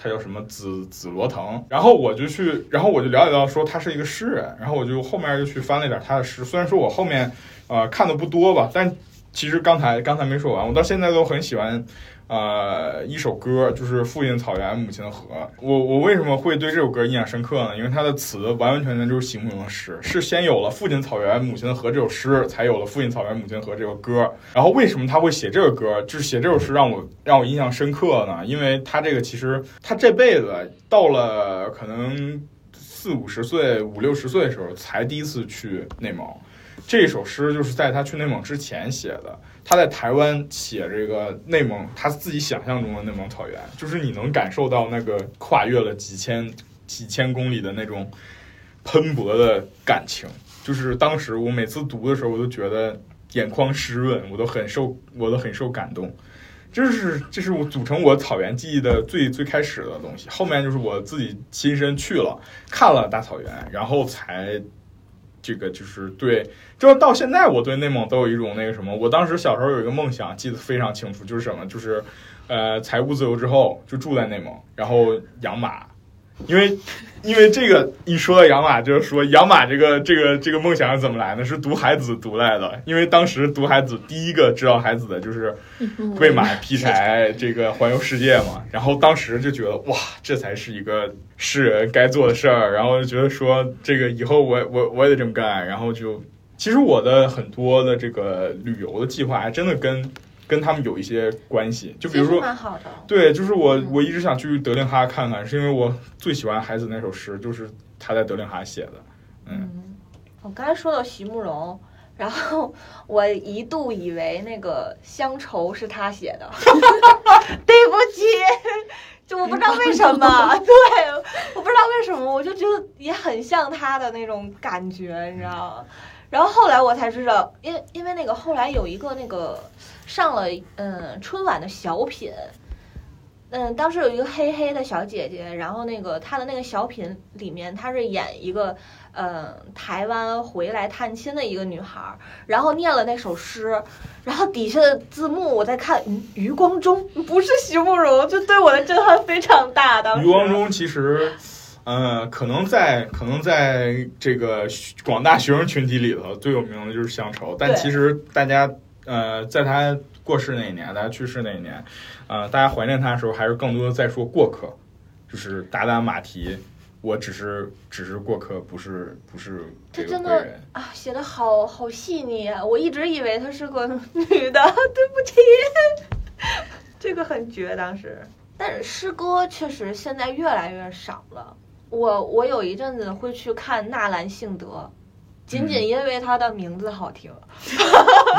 他叫什么紫紫罗藤，然后我就去，然后我就了解到说他是一个诗人，然后我就后面就去翻了一点他的诗。虽然说我后面呃看的不多吧，但其实刚才刚才没说完，我到现在都很喜欢。呃，一首歌就是《父亲的草原，母亲的河》。我我为什么会对这首歌印象深刻呢？因为它的词完完全全就是席慕容的诗，是先有了《父亲草原，母亲的河》这首诗，才有了《父亲草原，母亲的河》这首歌。然后为什么他会写这个歌？就是写这首诗让我让我印象深刻呢？因为他这个其实他这辈子到了可能四五十岁、五六十岁的时候，才第一次去内蒙。这首诗就是在他去内蒙之前写的。他在台湾写这个内蒙，他自己想象中的内蒙草原，就是你能感受到那个跨越了几千几千公里的那种喷薄的感情。就是当时我每次读的时候，我都觉得眼眶湿润，我都很受，我都很受感动。这是这是我组成我草原记忆的最最开始的东西。后面就是我自己亲身去了，看了大草原，然后才这个就是对，就到现在我对内蒙都有一种那个什么。我当时小时候有一个梦想，记得非常清楚，就是什么，就是呃财务自由之后就住在内蒙，然后养马。因为，因为这个一说到养马，就是说养马这个这个这个梦想是怎么来呢？是读海子读来的。因为当时读海子第一个知道海子的就是喂马劈柴，这个环游世界嘛。然后当时就觉得哇，这才是一个诗人该做的事儿。然后就觉得说这个以后我我我也得这么干。然后就其实我的很多的这个旅游的计划还真的跟跟他们有一些关系。就比如说，蛮好的。对，就是我我一直想去德令哈看看，是因为我最喜欢海子那首诗，就是他在德令哈写的。嗯，我刚才说到席慕容，然后我一度以为那个乡愁是他写的，对不起，就我不知道为什么，对，我不知道为什么，我就觉得也很像他的那种感觉，你知道吗？然后后来我才知道，因为因为那个后来有一个那个上了嗯春晚的小品，嗯，当时有一个黑黑的小姐姐，然后那个她的那个小品里面，她是演一个呃台湾回来探亲的一个女孩儿，然后念了那首诗，然后底下的字幕我在看，嗯，余光中 不是席慕容，就对我的震撼非常大。当时余光中其实，呃，可能在可能在这个广大学生群体里头最有名的就是乡愁，但其实大家呃在他过世那一年，大家去世那一年，呃，大家怀念他的时候，还是更多的在说过客，就是打打马蹄。我只是只是过客，不是不是这个这真的贵人。啊，写的好好细腻啊！我一直以为她是个女的，对不起，这个很绝当时。但是诗歌确实现在越来越少了。我我有一阵子会去看纳兰性德，仅仅因为他的名字好听。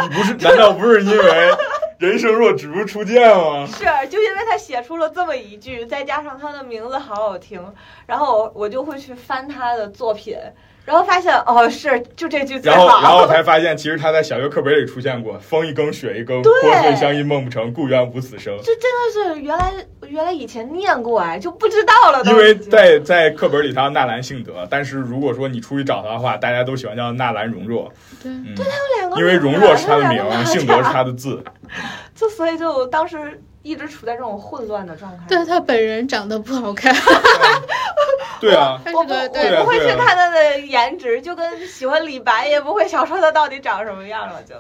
你不是？难道不是因为人生若只如初见吗？是，就因为他写出了这么一句，再加上他的名字好好听，然后我就会去翻他的作品。然后发现哦，是就这句最然后，好。然后才发现，其实他在小学课本里出现过“风一更，雪一更，对国粹相依梦不成，故园无此声这真的是原来原来以前念过哎，就不知道了”。因为在在课本里他叫纳兰性德，但是如果说你出去找他的话，大家都喜欢叫纳兰容若。对嗯，有两个因为容若是他的名，性德是他的字。就所以就当时一直处在这种混乱的状态。对他本人长得不好看，对啊，对啊不会去看他的颜值，就跟喜欢李白也不会想说他到底长什么样了，就。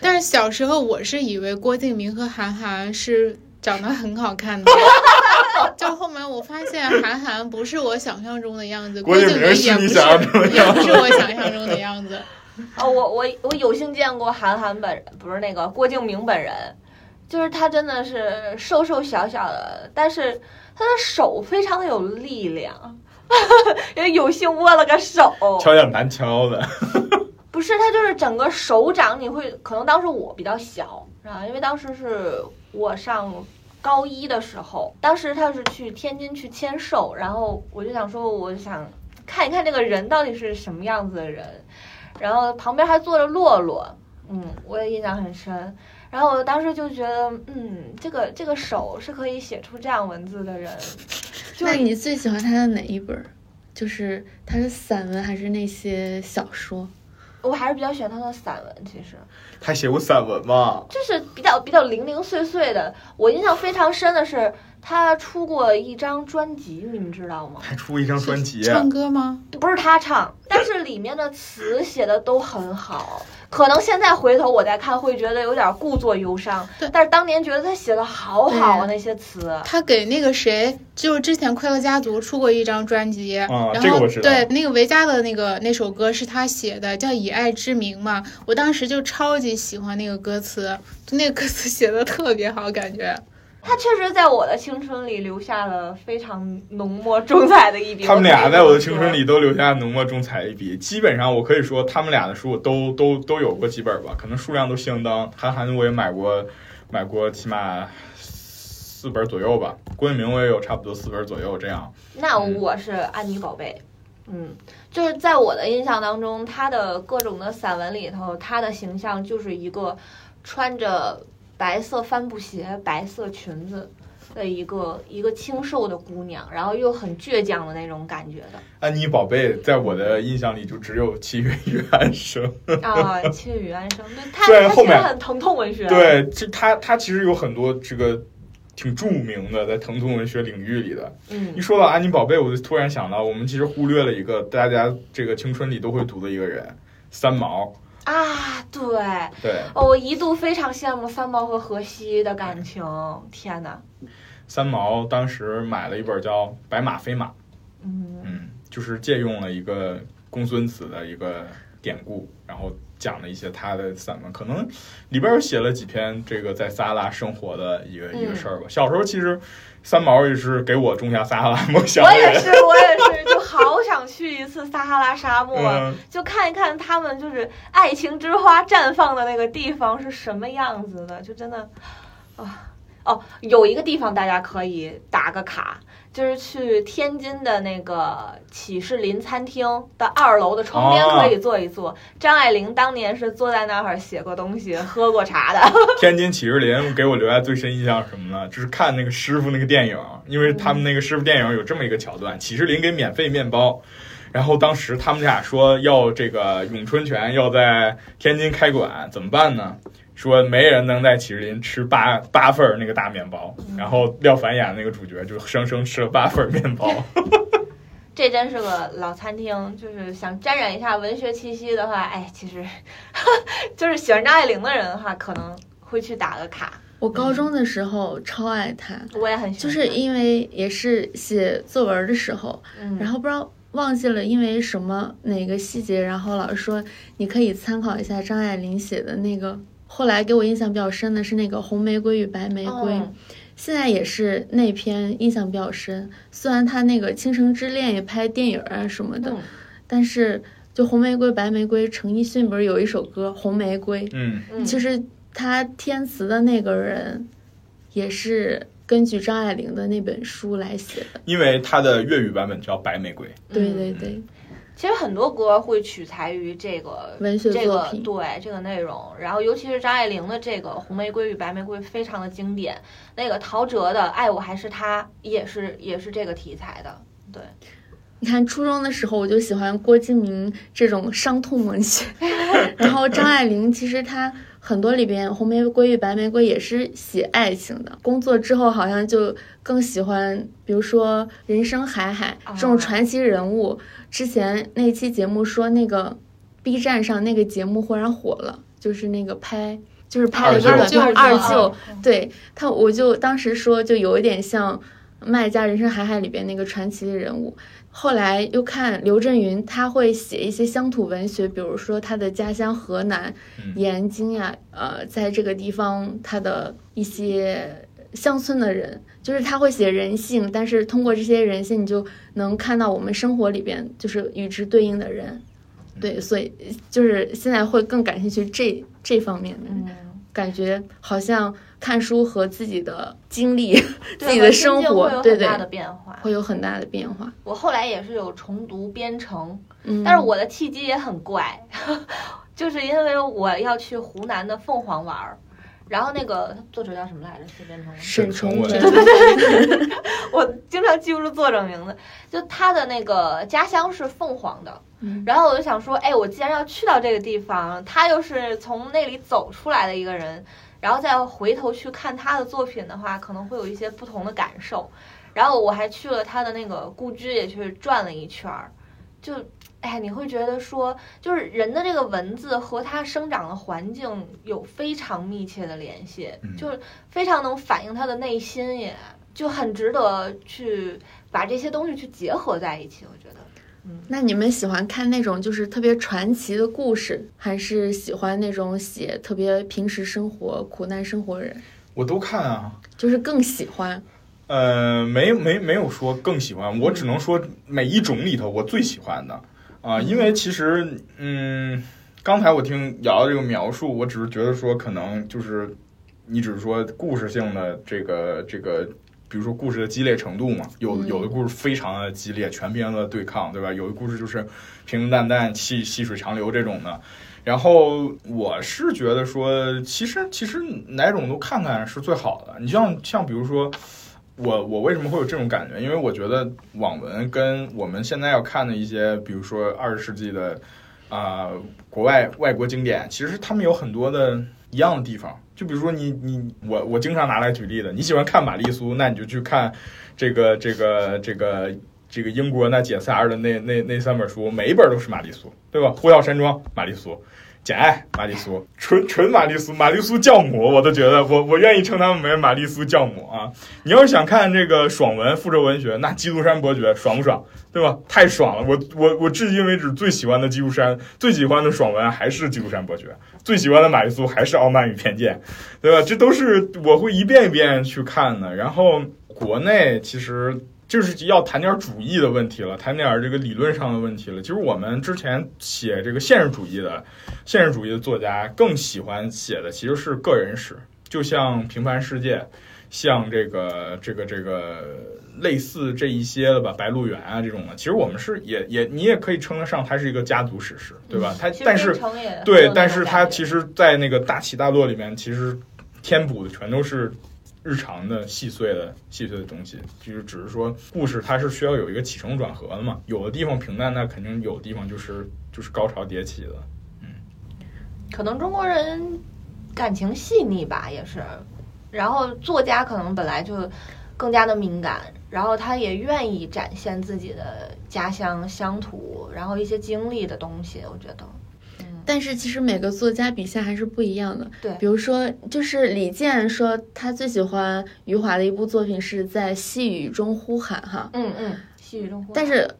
但是小时候我是以为郭敬明和韩寒是长得很好看的，就后面我发现韩寒不是我想象中的样子，郭郭敬敬明也不是你想象中的也样子。不是我想象中的样子。哦，我我我有幸见过韩寒本人，不是那个郭敬明本人，就是他真的是瘦瘦小小的，但是他的手非常的有力量，因为有幸握了个手。敲点难敲的。不是，他就是整个手掌，你会可能当时我比较小啊，因为当时是我上高一的时候，当时他是去天津去签售，然后我就想说，我想看一看这个人到底是什么样子的人，然后旁边还坐着洛洛，嗯，我也印象很深。然后我当时就觉得，嗯，这个这个手是可以写出这样文字的人，就那你最喜欢他的哪一本儿？就是他是散文还是那些小说？我还是比较喜欢他的散文，其实。他写过散文吗？就是比较比较零零碎碎的。我印象非常深的是，他出过一张专辑，你们知道吗？还出过一张专辑。唱歌吗？不是他唱，但是里面的词写的都很好。可能现在回头我再看，会觉得有点故作忧伤对。但是当年觉得他写的好好啊，那些词。他给那个谁，就是之前快乐家族出过一张专辑，啊然后这个我知道对那个维嘉的那个那首歌是他写的，叫《以爱之名》嘛。我当时就超级喜欢那个歌词，就那个歌词写的特别好，感觉。他确实在我的青春里留下了非常浓墨重彩的一笔。他们俩在我的青春里都留下浓墨重彩一笔，基本上我可以说他们俩的书我都都都有过几本吧，可能数量都相当。韩寒我也买过，买过起码四本左右吧。郭敬明我也有差不多四本左右这样。那我是安妮宝贝，嗯，就是在我的印象当中，他的各种的散文里头，他的形象就是一个穿着白色帆布鞋、白色裙子的一个一个清瘦的姑娘，然后又很倔强的那种感觉的安妮宝贝在我的印象里就只有七月与安生。啊。七月与安生，对他虽然后面很疼痛文学，，对，这他他其实有很多这个挺著名的在疼痛文学领域里的。嗯一嗯，说到安妮宝贝，我就突然想到，我们其实忽略了一个大家这个青春里都会读的一个人，三毛。啊，对。对，哦，我一度非常羡慕三毛和荷西的感情，天哪，三毛当时买了一本叫《白马非马》，嗯，嗯，就是借用了一个公孙子的一个典故，然后讲了一些他的散文，可能里边儿写了几篇这个在撒哈拉生活的一个、一个嗯。事儿吧。小时候其实三毛也是给我种下撒哈拉梦想。我也是，我也是，就好想去一次撒哈拉沙漠，嗯，就看一看他们就是爱情之花绽放的那个地方是什么样子的，就真的，啊。哦，有一个地方大家可以打个卡，就是去天津的那个启士林餐厅的二楼的窗边可以坐一坐。张爱玲当年是坐在那儿写过东西、喝过茶的。天津启士林给我留下最深印象什么呢？就是看那个师傅那个电影，因为他们那个师傅电影有这么一个桥段，启士林给免费面包。然后当时他们俩说要这个咏春拳要在天津开馆，怎么办呢？说没人能在启士林吃八八份儿那个大面包。然后廖凡演的那个主角就生生吃了八份儿面包。这真是个老餐厅，就是想沾染一下文学气息的话，哎，其实 就是喜欢张爱玲的人的话，可能会去打个卡。我高中的时候超爱他，我也很喜欢就，是因为也是写作文的时候，嗯，然后不知道忘记了因为什么哪个细节，然后老师说你可以参考一下张爱玲写的那个。后来给我印象比较深的是那个《红玫瑰与白玫瑰》嗯现在也是那篇印象比较深。虽然他那个《倾城之恋》也拍电影啊什么的，嗯但是就红玫瑰、白玫瑰，陈奕迅不是有一首歌《红玫瑰》？嗯嗯，其实他填词的那个人，也是根据张爱玲的那本书来写的。因为它的粤语版本叫《白玫瑰》。对嗯对对，其实很多歌会取材于这个文学这个作品对这个内容，然后尤其是张爱玲的这个《红玫瑰与白玫瑰》非常的经典，那个陶喆的《爱我还是他》也是也是这个题材的，对，你看初中的时候我就喜欢郭敬明这种伤痛文学，然后张爱玲其实她很多里边《红玫瑰与白玫瑰》也是写爱情的。工作之后好像就更喜欢，比如说人生海海这种传奇人物。之前那期节目说那个 B 站上那个节目忽然火了，就是那个拍。就是拍了一个二二舅二舅舅》，对他，我就当时说，就有一点像《麦家人生海海》里边那个传奇的人物。后来又看刘震云，他会写一些乡土文学，比如说他的家乡河南嗯延津呀，呃，在这个地方他的一些乡村的人，就是他会写人性，但是通过这些人性，你就能看到我们生活里边就是与之对应的人。对，所以就是现在会更感兴趣这这方面的，嗯，感觉好像看书和自己的经历、自己的生活对对很大的变化。会有很大的变化。我后来也是有重读《编程》，嗯，但是我的契机也很怪，就是因为我要去湖南的凤凰玩儿，然后那个作者叫什么来着？写编程的。沈从文文，我经常记不住作者名字，就他的那个家乡是凤凰的，嗯然后我就想说，哎，我既然要去到这个地方，他又是从那里走出来的一个人，然后再回头去看他的作品的话，可能会有一些不同的感受。然后我还去了他的那个故居，也去转了一圈儿，就。哎，你会觉得说，就是人的这个文字和他生长的环境有非常密切的联系，嗯就是非常能反映他的内心也，就很值得去把这些东西去结合在一起。我觉得，嗯那你们喜欢看那种就是特别传奇的故事，还是喜欢那种写特别平时生活、苦难生活的人？我都看啊。就是更喜欢。呃，没没没有说更喜欢，我只能说每一种里头我最喜欢的啊、因为其实嗯，刚才我听瑶瑶这个描述，我只是觉得说可能就是你只是说故事性的这个这个，比如说故事的激烈程度嘛，有嗯有的故事非常的激烈，全篇的对抗，对吧？有的故事就是平平淡淡、细细水长流这种的。然后我是觉得说，其实其实哪种都看看是最好的。你像像比如说。我我为什么会有这种感觉？因为我觉得网文跟我们现在要看的一些，比如说二十世纪的啊、国外外国经典，其实他们有很多的一样的地方。就比如说你你我我经常拿来举例的，你喜欢看玛丽苏，那你就去看这个这个这个这个英国那姐仨儿的那那那三本书，每一本都是玛丽苏，对吧？《呼啸山庄》玛丽苏。简爱玛丽苏，纯纯玛丽苏，玛丽苏教母，我都觉得我我愿意称他们为玛丽苏教母啊！你要是想看这个爽文、复仇文学，那《基督山伯爵》爽不爽？对吧？太爽了！我我我至今为止最喜欢的基督山，最喜欢的爽文还是《基督山伯爵》，最喜欢的玛丽苏还是《傲慢与偏见》，对吧？这都是我会一遍一遍去看的。然后国内其实就是要谈点主义的问题了，谈点这个理论上的问题了。其实我们之前写这个现实主义的现实主义的作家更喜欢写的其实是个人史，就像《平凡世界》。像这个这个这个类似这一些的吧，《白鹿原》啊这种的，其实我们是也也你也可以称得上它是一个家族史诗，对吧？它但是对，但是它其实，在那个大起大落里面，其实填补的全都是日常的细碎的细碎的东西，就是只是说故事它是需要有一个起承转合的嘛，有的地方平淡，那肯定有的地方就是就是高潮迭起的。嗯可能中国人感情细腻吧，也是。然后作家可能本来就更加的敏感，然后他也愿意展现自己的家乡乡土，然后一些经历的东西。我觉得，嗯，但是其实每个作家笔下还是不一样的。对比如说，就是李健说他最喜欢余华的一部作品是在细雨中呼喊，哈，嗯嗯，细雨中呼喊但是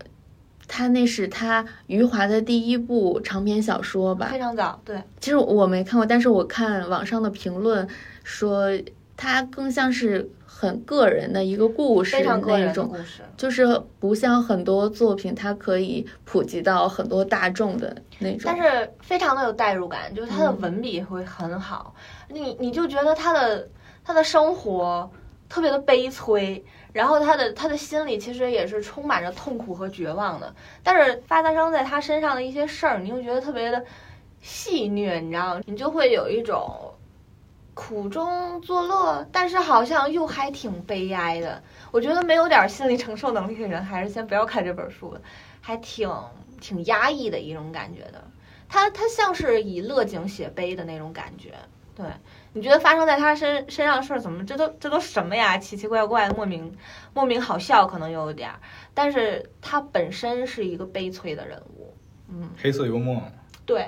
他那是他余华的第一部长篇小说吧非？常早，对，其实我没看过，但是我看网上的评论说，他更像是很个人的一个故事非常个人的那种，故事。就是不像很多作品，它可以普及到很多大众的那种。但是非常的有代入感，就是他的嗯文笔会很好，你你就觉得他的他的生活特别的悲催，然后他的他的心里其实也是充满着痛苦和绝望的，但是发生在他身上的一些事儿，你又觉得特别的戏谑，你知道吗？你就会有一种苦中作乐，但是好像又还挺悲哀的。我觉得没有点心理承受能力的人，还是先不要看这本书了，还挺挺压抑的一种感觉的。他他像是以乐景写悲的那种感觉。对，你觉得发生在他身身上的事儿怎么这都这都什么呀？奇奇怪怪，莫名莫名好笑，可能有点儿，但是他本身是一个悲催的人物。嗯，黑色幽默，对，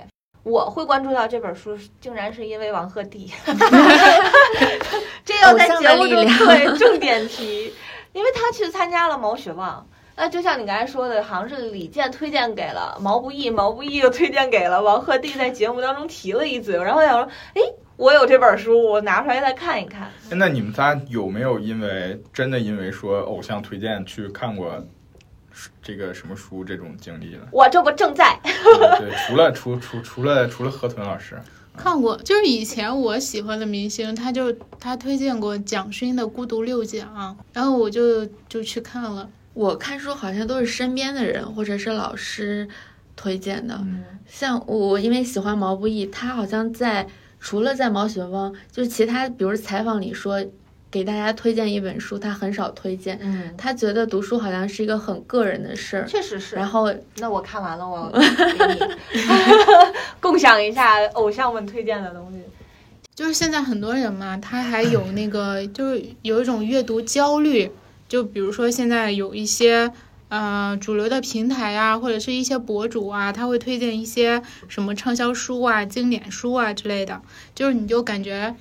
我会关注到这本书，竟然是因为王鹤棣。这要在节目中对重点提，因为他去参加了毛血旺。那就像你刚才说的，好像是李健推荐给了毛不易，毛不易又推荐给了王鹤棣，在节目当中提了一嘴，然后我想说，哎，我有这本书，我拿出来再看一看。哎那你们仨有没有因为真的因为说偶像推荐去看过这个什么书这种经历呢？我这不正在，对，对除了除除除了除了河豚老师，看过，就是以前我喜欢的明星，他就他推荐过蒋勋的《孤独六讲》，然后我就就去看了。我看书好像都是身边的人或者是老师推荐的，嗯像我因为喜欢毛不易，他好像在除了在毛血旺，就是其他比如采访里说给大家推荐一本书，他很少推荐。嗯，他觉得读书好像是一个很个人的事儿，确实是。然后那我看完了，我 给你 共享一下偶像们推荐的东西。就是现在很多人嘛，他还有那个，就是有一种阅读焦虑，就比如说现在有一些呃主流的平台啊，或者是一些博主啊，他会推荐一些什么畅销书啊、经典书啊之类的，就是你就感觉。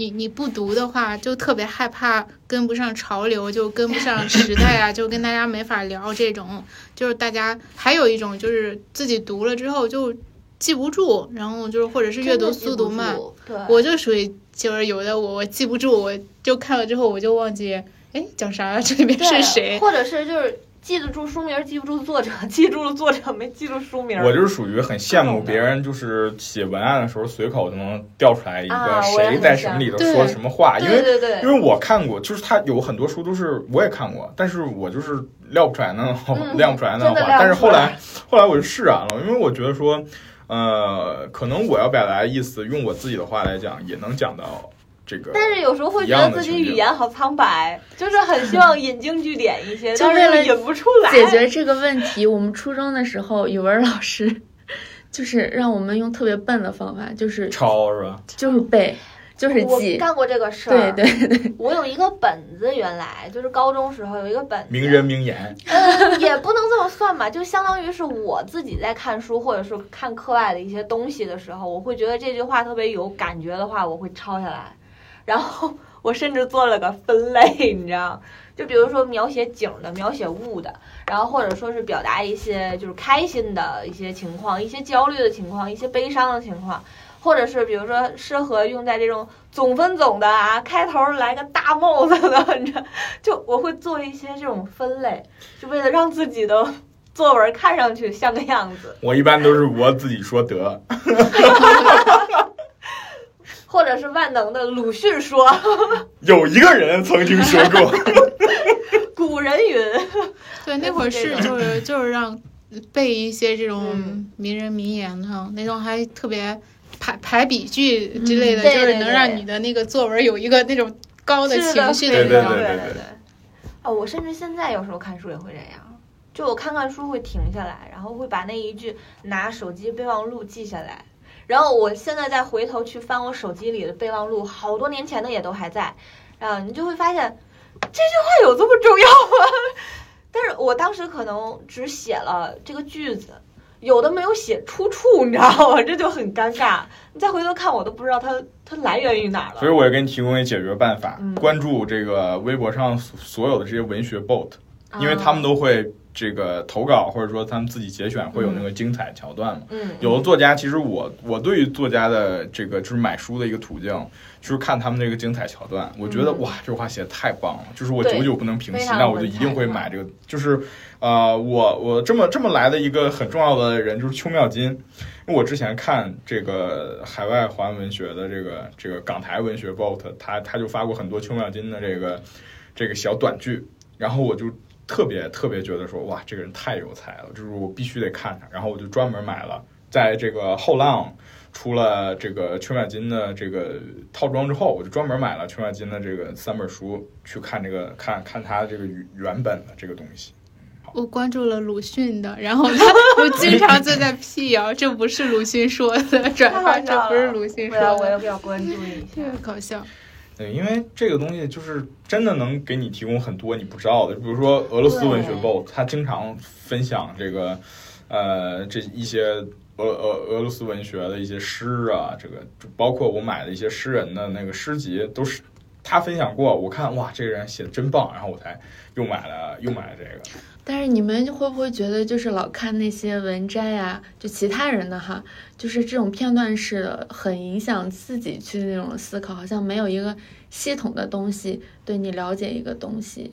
你你不读的话，就特别害怕跟不上潮流，就跟不上时代啊，就跟大家没法聊这种。就是大家还有一种就是自己读了之后就记不住，然后就是或者是阅读速度慢，对，我就属于就是有的我我记不住，我就看了之后我就忘记，哎，讲啥？这里面是谁？或者是就是记得住书名，记不住作者，记住了作者，没记住书名。我就是属于很羡慕别人，就是写文案的时候随口就能调出来一啊个谁在什么里头说什么话，因为因为我看过，就是他有很多书都是我也看过，但是我就是撂不出来那嗯亮不出来那话。真的亮不出来但是后来后来我就释然了，因为我觉得说，呃，可能我要表达的意思，用我自己的话来讲，也能讲到这个。但是有时候会觉得自己语言好苍白，就是很 希望引经据典一些，但是就为了引不出来。解决这个问题，我们初中的时候，语文老师就是让我们用特别笨的方法，就是抄是吧？就是背，就是我记。干过这个事对儿。对对，我有一个本子，原来就是高中时候有一个本子，名人名言，呃，也不能这么算吧，就相当于是我自己在看书或者是看课外的一些东西的时候，我会觉得这句话特别有感觉的话，我会抄下来，然后我甚至做了个分类，你知道，就比如说描写景的、描写物的，然后或者说是表达一些就是开心的一些情况、一些焦虑的情况、一些悲伤的情况。或者是比如说适合用在这种总分总的啊，开头来个大帽子的，你知道，就我会做一些这种分类，就为了让自己的作文看上去像个样子，我一般都是我自己说得，或者是万能的鲁迅说，有一个人曾经说过，古人云，对，那会儿是就是就是让背一些这嗯。种名人名言哈，那种还特别排排比句之类的，嗯对就是对对。能让你的那个作文有一个那种高的情绪对对的那种。对。对对对。哦，我甚至现在有时候看书也会这样，就我看看书会停下来，然后会把那一句拿手机备忘录记下来，然后我现在再回头去翻我手机里的备忘录，好多年前的也都还在，啊，你就会发现这句话有这么重要吗？但是我当时可能只写了这个句子。有的没有写出处，你知道吗？这就很尴尬。你再回头看，我都不知道它它来源于哪儿了。所以我也给你提供一解决办法，嗯关注这个微博上所所有的这些文学 bot，因为啊他们都会这个投稿或者说他们自己节选会有那个精彩桥段嘛。嗯，有的作家，其实我我对于作家的这个就是买书的一个途径，就是看他们那个精彩桥段。我觉得、嗯哇，这话写的太棒了，就是我久久不能平息，那我就一定会买这个。就是呃，我我这么这么来的一个很重要的人就是邱妙金，因为我之前看这个海外华文文学的这个这个港台文学 Vote，他他就发过很多邱妙金的这个这个小短剧，然后我就。特别特别觉得说哇，这个人太有才了，就是我必须得看他，然后我就专门买了，在这个后浪出了这个邱妙金的这个套装之后，我就专门买了邱妙金的这个三本书去看这个看看他这个原原本的这个东西。我关注了鲁迅的，然后他我经常就在辟谣，这不是鲁迅说的转发，这不是鲁迅说的我说的，也比较关注一下？特别搞笑。对，因为这个东西就是真的能给你提供很多你不知道的，比如说俄罗斯文学对 BO，他经常分享这个呃这一些俄俄俄罗斯文学的一些诗啊，这个就包括我买的一些诗人的那个诗集，都是他分享过。我看哇，这个人写的真棒，然后我才又买了又买了这个。但是你们会不会觉得，就是老看那些文摘啊，就其他人的哈，就是这种片段式的，很影响自己去那种思考，好像没有一个系统的东西对你了解一个东西。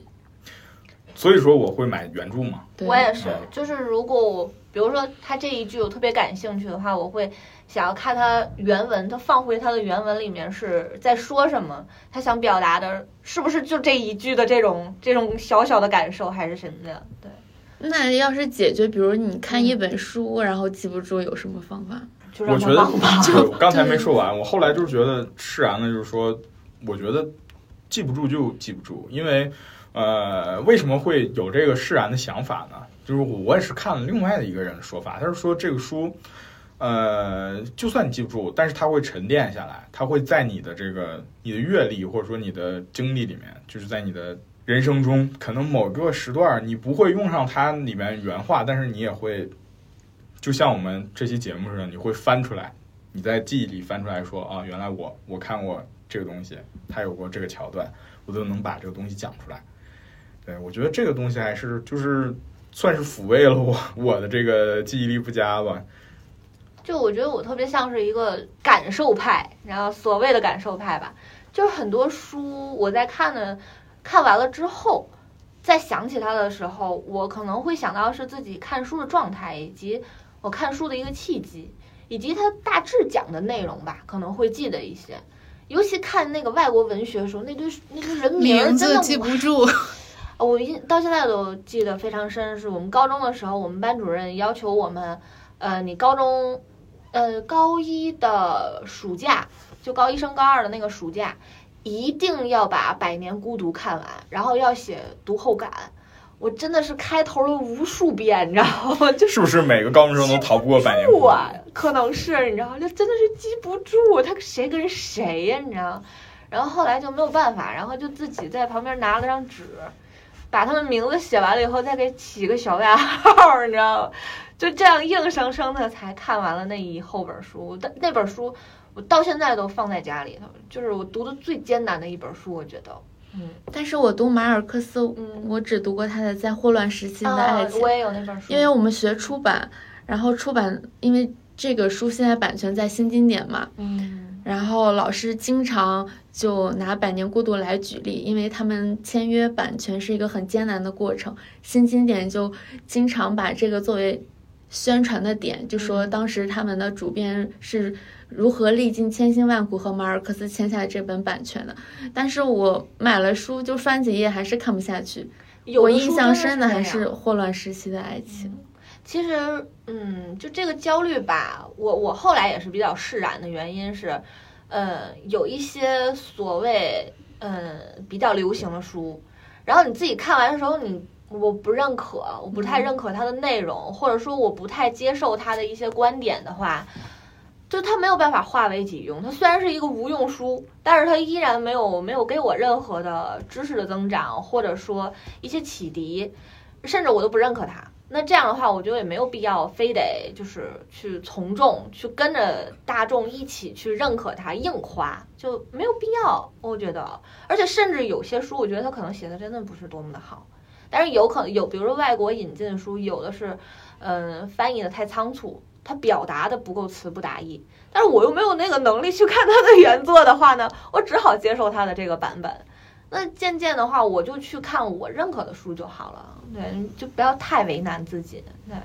所以说我会买原著嘛。对，我也是嗯，就是如果我比如说他这一句我特别感兴趣的话，我会想要看他原文，他放回他的原文里面是在说什么，他想表达的是不是就这一句的这种这种小小的感受，还是什么的？对，那要是解决，比如你看一本书，然后记不住，有什么方法？就让我觉得他忘吧。我刚才没说完，我后来就是觉得释然了，就是说，我觉得记不住就记不住，因为呃，为什么会有这个释然的想法呢？就是我也是看了另外的一个人的说法，他是说这个书，呃，就算你记不住，但是它会沉淀下来，它会在你的这个你的阅历或者说你的经历里面，就是在你的人生中，可能某个时段你不会用上它里面原话，但是你也会，就像我们这期节目似的，你会翻出来，你在记忆里翻出来说啊，原来我我看过这个东西，它有过这个桥段，我都能把这个东西讲出来。对我觉得这个东西还是就是算是抚慰了我我的这个记忆力不佳吧。就我觉得我特别像是一个感受派，然后所谓的感受派吧，就是很多书我在看的看完了之后，再想起它的时候，我可能会想到是自己看书的状态，以及我看书的一个契机，以及它大致讲的内容吧，可能会记得一些。尤其看那个外国文学的时候，那堆那堆人名儿真的我记不住，哦 我印到现在都记得非常深，是我们高中的时候，我们班主任要求我们，呃，你高中，呃，高一的暑假，就高一升高二的那个暑假，一定要把《百年孤独》看完，然后要写读后感。我真的是开头了无数遍，你知道吗？就是不是每个高中生都逃不过百年孤独？啊，可能是你知道，就真的是记不住他谁跟谁呀、你知道？然后后来就没有办法，然后就自己在旁边拿了张纸，把他们名字写完了以后，再给起个小外号，你知道吗？就这样硬生生的才看完了那一后本书。但那本书我到现在都放在家里头，就是我读的最艰难的一本书，我觉得。嗯，但是我读马尔克斯，嗯我只读过他的《在霍乱时期的爱情》啊我也有那本书，因为我们学出版，然后出版，因为这个书现在版权在新经典嘛，嗯然后老师经常就拿《百年孤独》来举例，因为他们签约版权是一个很艰难的过程，新经典就经常把这个作为宣传的点，就说当时他们的主编是如何历尽千辛万苦和马尔克斯签下这本版权的。但是我买了书，就翻几页还是看不下去。我印象深的还是霍乱时期的爱情。其实，嗯，就这个焦虑吧，我我后来也是比较释然的原因是，呃，有一些所谓嗯比较流行的书，然后你自己看完的时候，你我不认可，我不太认可它的内容，或者说我不太接受它的一些观点的话，就它没有办法化为己用。它虽然是一个无用书，但是它依然没有没有给我任何的知识的增长，或者说一些启迪，甚至我都不认可它。那这样的话，我觉得也没有必要非得就是去从众，去跟着大众一起去认可它，硬夸就没有必要。我觉得，而且甚至有些书，我觉得它可能写的真的不是多么的好，但是有可能有，比如说外国引进的书，有的是，嗯，翻译的太仓促，它表达的不够词不达意。但是我又没有那个能力去看它的原作的话呢，我只好接受它的这个版本。那渐渐的话，我就去看我认可的书就好了。对，就不要太为难自己。对，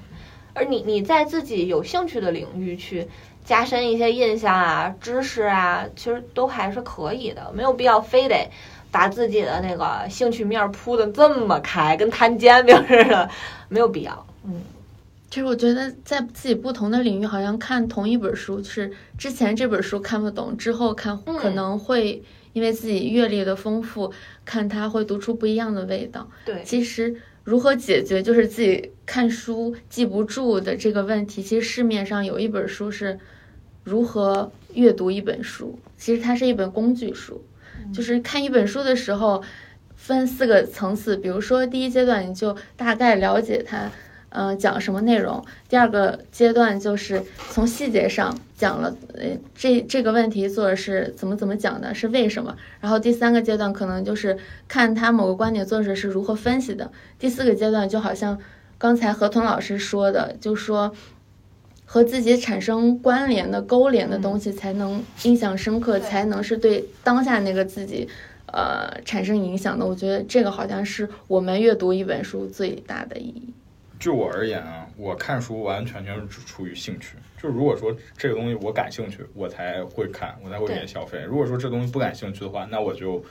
而你你在自己有兴趣的领域去加深一些印象啊、知识啊，其实都还是可以的，没有必要非得把自己的那个兴趣面铺的这么开，跟摊煎饼似的，没有必要。嗯。其实我觉得，在自己不同的领域，好像看同一本书，就是之前这本书看不懂，之后看可能会因为自己阅历的丰富，看它会读出不一样的味道。对，其实如何解决就是自己看书记不住的这个问题，其实市面上有一本书是如何阅读一本书，其实它是一本工具书，就是看一本书的时候分四个层次，比如说第一阶段你就大概了解它。嗯，讲什么内容？第二个阶段就是从细节上讲了，呃，这这个问题作者是怎么怎么讲的，是为什么？然后第三个阶段可能就是看他某个观点作者是如何分析的。第四个阶段就好像刚才何彤老师说的，就说和自己产生关联的、勾连的东西才能印象深刻，才能是对当下那个自己，呃，产生影响的。我觉得这个好像是我们阅读一本书最大的意义。就我而言啊，我看书完完全全是出于兴趣。就如果说这个东西我感兴趣，我才会看，我才会愿意消费。如果说这东西不感兴趣的话，那我就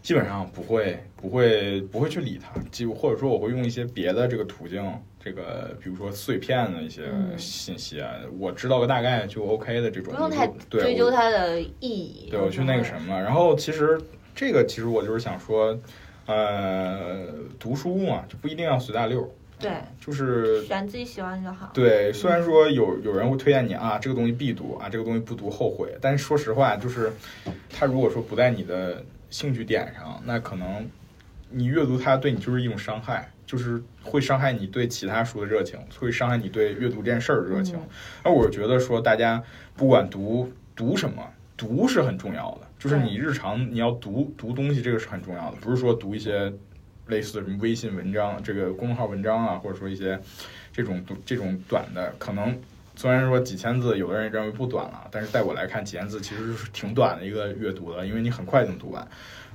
基本上不会、不会、不会去理它。就或者说我会用一些别的这个途径，这个比如说碎片的一些信息啊，我知道个大概就 OK 的这种。不用太追究它的意义。对我去那个什么，然后其实这个其实我就是想说，呃，读书嘛，就不一定要随大溜。对，就是选自己喜欢就好。对，虽然说有有人会推荐你啊，这个东西必读啊，这个东西不读后悔。但是说实话，就是他如果说不在你的兴趣点上，那可能你阅读它对你就是一种伤害，就是会伤害你对其他书的热情，会伤害你对阅读这件事儿的热情。而我觉得说，大家不管读读什么，读是很重要的，就是你日常你要读读东西，这个是很重要的，不是说读一些。类似的什么微信文章，这个公众号文章啊，或者说一些这种这种短的，可能虽然说几千字，有的人认为不短了，但是在我来看，几千字其实是挺短的一个阅读的，因为你很快就能读完。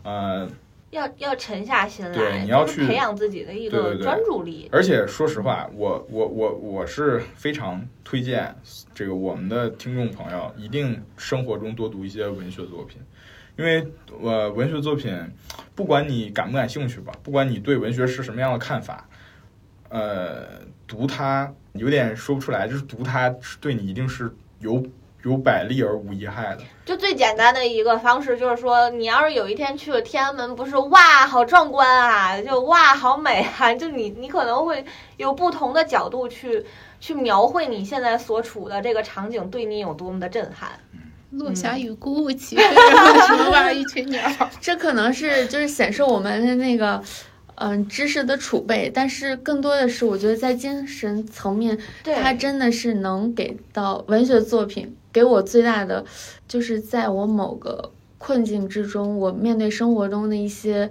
呃，要要沉下心来，对，你要去培养自己的一个专注力。而且说实话，我我我我是非常推荐这个我们的听众朋友，一定生活中多读一些文学作品。因为呃，文学作品，不管你感不感兴趣吧，不管你对文学是什么样的看法，呃，读它有点说不出来，就是读它对你一定是有有百利而无一害的。就最简单的一个方式，就是说，你要是有一天去了天安门，不是哇，好壮观啊，就哇，好美啊，就你你可能会有不同的角度去去描绘你现在所处的这个场景对你有多么的震撼。落霞与孤鹜齐飞，什么哇，一群鸟。这可能是就是显示我们的那个嗯知识的储备，但是更多的是我觉得在精神层面，它真的是能给到文学作品给我最大的，就是在我某个困境之中，我面对生活中的一些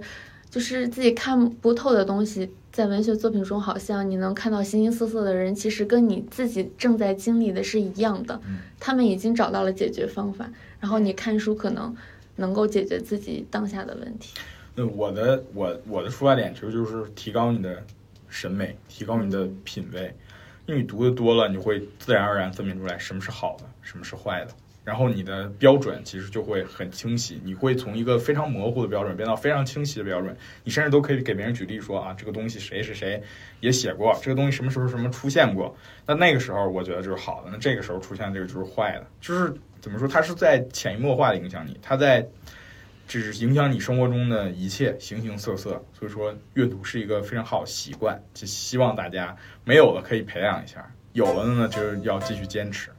就是自己看不透的东西。在文学作品中，好像你能看到形形色色的人，其实跟你自己正在经历的是一样的。他们已经找到了解决方法，然后你看书可能能够解决自己当下的问题。那我的我我的出发点其实就是提高你的审美，提高你的品味，因为你读的多了，你会自然而然分辨出来什么是好的，什么是坏的。然后你的标准其实就会很清晰，你会从一个非常模糊的标准变到非常清晰的标准。你甚至都可以给别人举例说啊，这个东西谁谁谁也写过，这个东西什么时候什么出现过。那那个时候我觉得就是好的，那这个时候出现这个就是坏的。就是怎么说，它是在潜移默化的影响你，它在只是影响你生活中的一切形形色色。所以说，阅读是一个非常好的习惯，就希望大家没有了可以培养一下，有了的呢就要继续坚持。